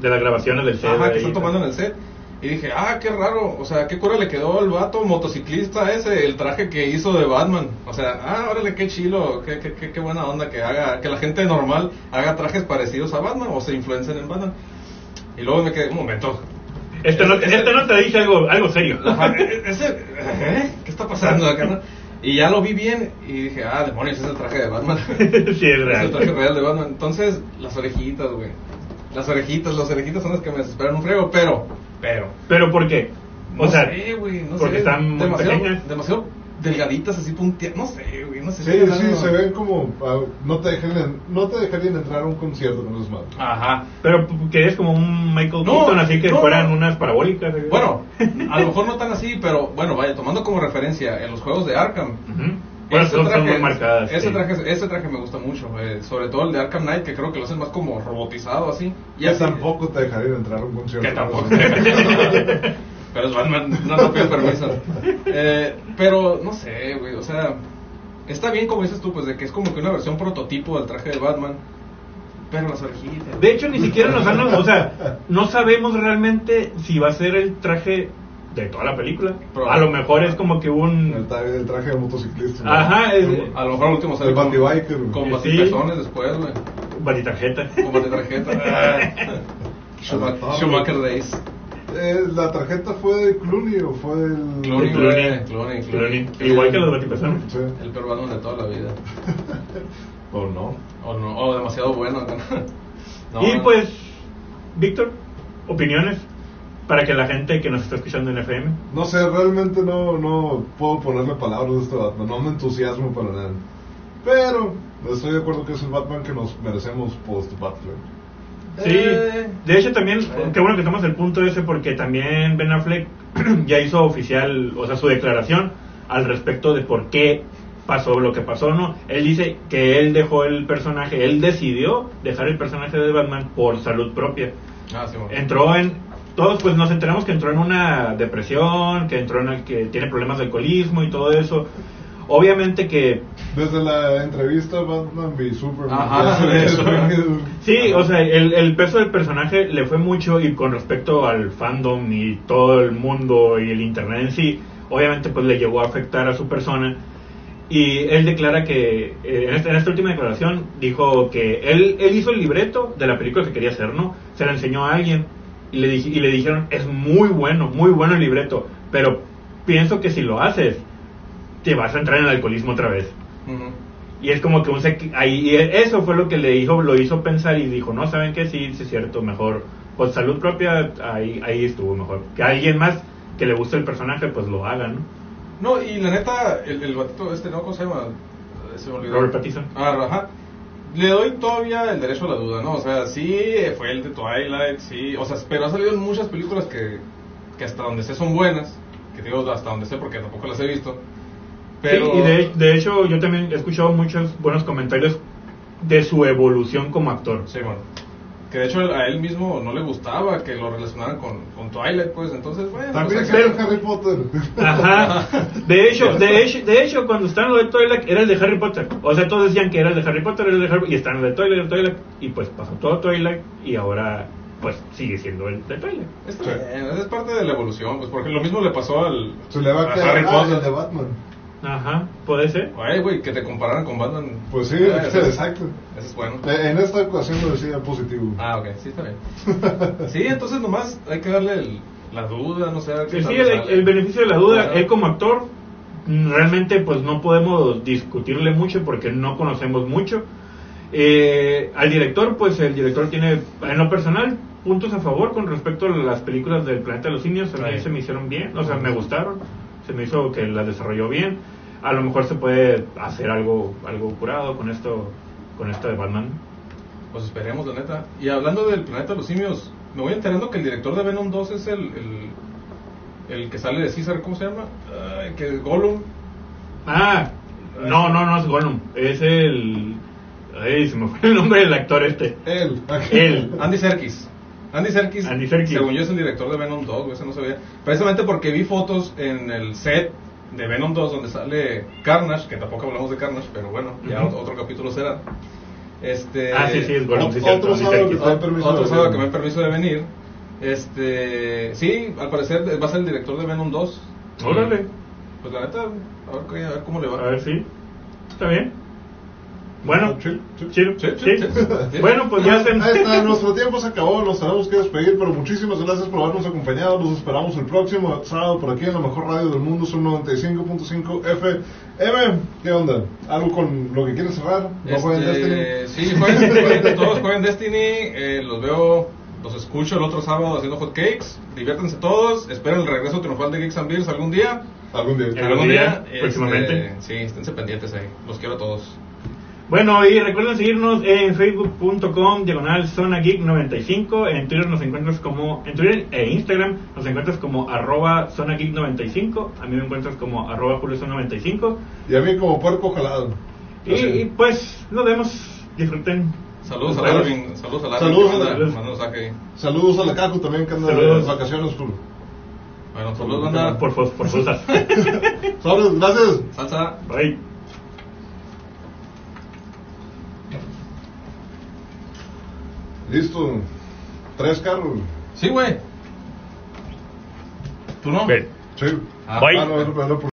de las grabaciones del set. ajá, que están tomando en el set. Y dije, ah, qué raro, o sea, qué cura le quedó al vato motociclista ese, el traje que hizo de Batman. O sea, ah, órale, qué chilo, qué, qué, qué, qué buena onda que haga, que la gente normal haga trajes parecidos a Batman o se influencien en Batman. Y luego me quedé, un momento. Esto no, esto no te dice algo, algo serio. Ajá, e- ese, ¿eh? ¿Qué está pasando acá? no? Y ya lo vi bien y dije, ah, demonios, es el traje de Batman. sí, es Es el real. traje real de Batman. Entonces, las orejitas, güey. Las orejitas, las orejitas son las que me desesperan un frego, pero, pero. ¿Pero por qué? O No sea, sé, güey, no porque sé. están muy demasiado, pequeñas. demasiado delgaditas, así punteadas. No sé, güey, no sé. Sí, sí, se ven como. ah, no, te dejarían, no te dejarían entrar a un concierto con esos manos. Ajá. Pero que es como un Michael No, Keaton, así que no, fueran no. unas parabólicas. ¿eh? Bueno, a lo mejor no tan así, pero bueno, vaya, tomando como referencia en los juegos de Arkham. Bueno, ese muy marcadas. Ese, sí. traje, ese traje me gusta mucho, eh, sobre todo el de Arkham Knight, que creo que lo hacen más como robotizado así. Y así- tampoco te dejarían entrar a un concierto. Que tampoco. pero es Batman, no, no pido permiso. Eh, pero no sé, güey, o sea, está bien como dices tú, pues de que es como que una versión prototipo del traje de Batman, pero las orejitas. De hecho, ni siquiera nos han... O sea, no sabemos realmente si va a ser el traje de toda la película. Pero- a lo mejor es como que El, un... tra- el traje de motociclista. ¿no? Ajá, es... A lo mejor al último sale El con, Batibiker, güey. con Sí. batipezones después, güey. Batitarjeta. Con batitarjeta. Schumacher, Schumacher Days. Eh, ¿La tarjeta fue de Clooney o fue del. Clooney, Clooney. Clooney. Igual que los batipezones. Sí. El peor Batman de toda la vida. ¿O no? O no, o demasiado bueno. No, y pues, Víctor, opiniones para que la gente que nos está escuchando en FM. No sé, realmente no, no puedo ponerle palabras a este Batman. No me entusiasmo para nada. Pero estoy de acuerdo que es el Batman que nos merecemos post-Batman. Sí, Eh, de hecho también, eh. qué bueno que tomas el punto ese porque también Ben Affleck ya hizo oficial, o sea, su declaración al respecto de por qué pasó lo que pasó, ¿no? Él dice que él dejó el personaje, él decidió dejar el personaje de Batman por salud propia. Ah, sí, bueno. Entró en, todos pues nos enteramos que entró en una depresión, que entró en el que tiene problemas de alcoholismo y todo eso. Obviamente que Desde la entrevista Batman v Superman. Ajá, eso. Sí, o sea, el, el peso del personaje le fue mucho y con respecto al fandom y todo el mundo y el internet en sí, obviamente pues le llegó a afectar a su persona. Y él declara que, eh, en, esta, en esta última declaración, dijo que él, él hizo el libreto de la película que quería hacer, ¿no? Se la enseñó a alguien y le, y le dijeron, es muy bueno, muy bueno el libreto, pero pienso que si lo haces, te vas a entrar en el alcoholismo otra vez. Ujú. Y es como que un ahí y eso fue lo que le hizo, lo hizo pensar y dijo, no, ¿saben qué? Sí, sí es cierto, mejor. Por salud propia, ahí, ahí estuvo mejor. Que alguien más que le guste el personaje, pues lo haga, ¿no? No, y la neta, el, el batito este, ¿no? ¿Cómo se llama? Se me olvidó. Robert Pattinson. Ah, ajá. Le doy todavía el derecho a la duda, ¿no? O sea, sí, fue el de Twilight, sí. O sea, pero ha salido en muchas películas que, que hasta donde sé son buenas. Que digo hasta donde sé porque tampoco las he visto. Pero... Sí, y de, de hecho yo también he escuchado muchos buenos comentarios de su evolución como actor. Sí, bueno. Que de hecho a él mismo no le gustaba que lo relacionaran con, con Twilight, pues entonces, bueno. También pues, hay que- Harry Potter. Ajá. De hecho, de hecho, de hecho, cuando está en lo de Twilight era el de Harry Potter. O sea, todos decían que era el de Harry Potter, era el de Harry y está en lo de Twilight, el de Twilight. Y pues pasó todo Twilight y ahora pues sigue siendo el de Twilight. Está Sí. bien, es parte de la evolución, pues porque lo mismo le pasó al Se le va a a quedar Harry ah, Potter. el de Batman. Ajá, puede ser. Ay, güey, que te compararan con Batman. Pues sí, Ah, eso es- exacto. Eso es bueno. Eh, En esta ocasión lo decía positivo. Ah, ok, sí, está bien. Sí, entonces nomás hay que darle el- la duda, no sé. Sí, el, beneficio de la duda, él como actor, realmente pues no podemos discutirle mucho porque no conocemos mucho. Eh, al director, pues el director tiene, en lo personal, puntos a favor con respecto a las películas del Planeta de los Simios. A mí se me hicieron bien, o sea, me gustaron. Se me hizo que las desarrolló bien. A lo mejor se puede hacer algo, algo curado con esto, con esto de Batman. Pues esperemos, la neta. Y hablando del planeta de los simios, me voy enterando que el director de Venom 2 es el, el, el que sale de César, ¿cómo se llama? Que es Gollum. Ah, no, no, no es Gollum, es el... Ay, se me fue el nombre del actor este. Él. Él. Andy Serkis. Andy Serkis, Andy Serkis. según yo, es el director de Venom 2, güey, eso no sabía. Precisamente porque vi fotos en el set de Venom 2 donde sale Carnage, que tampoco hablamos de Carnage, pero bueno, ya otro, otro capítulo será. Este, Ah, sí, sí, es Gollum, sí, otro Andy sábado Serkis. que sábado que me permiso de venir. Este, sí, al parecer va a ser el director de Venom 2. Órale. Y, Pues la neta, a ver, qué- a ver cómo le va. A ver si. Está bien. Bueno, Sí, sí. sí. Bueno, pues ya se. Ahí está, nuestro tiempo se acabó, nos tenemos que despedir, pero muchísimas gracias por habernos acompañado. Los esperamos el próximo sábado por aquí en la mejor radio del mundo, son 95.5 FM. ¿Qué onda? ¿Algo con lo que quieres cerrar? ¿No juegan Este, Destiny? Sí, jueguen, jueguen, todos jueguen Destiny. eh, los veo, los escucho el otro sábado haciendo hot cakes. Diviértanse todos. Esperen el regreso triunfal de Geeks and Beers algún día. Algún día. Algún Algún día, día. próximamente. este, sí, esténse pendientes ahí. Los quiero a todos. Bueno, y recuerden seguirnos en facebook.com diagonal zona geek 95. En Twitter nos encuentras como, en Twitter e Instagram nos encuentras como arroba zona geek 95. A mí me encuentras como arroba julio 95. Y a mí como puerco jalado. Y, y, pues nos vemos, disfruten. Saludos a. Larvin. Saludos a. Saludos a mensaje ahí. Saludos a la Caco también que anda Saludos. de vacaciones por... Bueno, saludos, banda. Por, por, por frutas. Saludos, gracias. Salsa. Bye. Listo. Tres carros. Sí, güey. ¿Tú no? Sí. Ah, Bye. Ah, no, era- era por-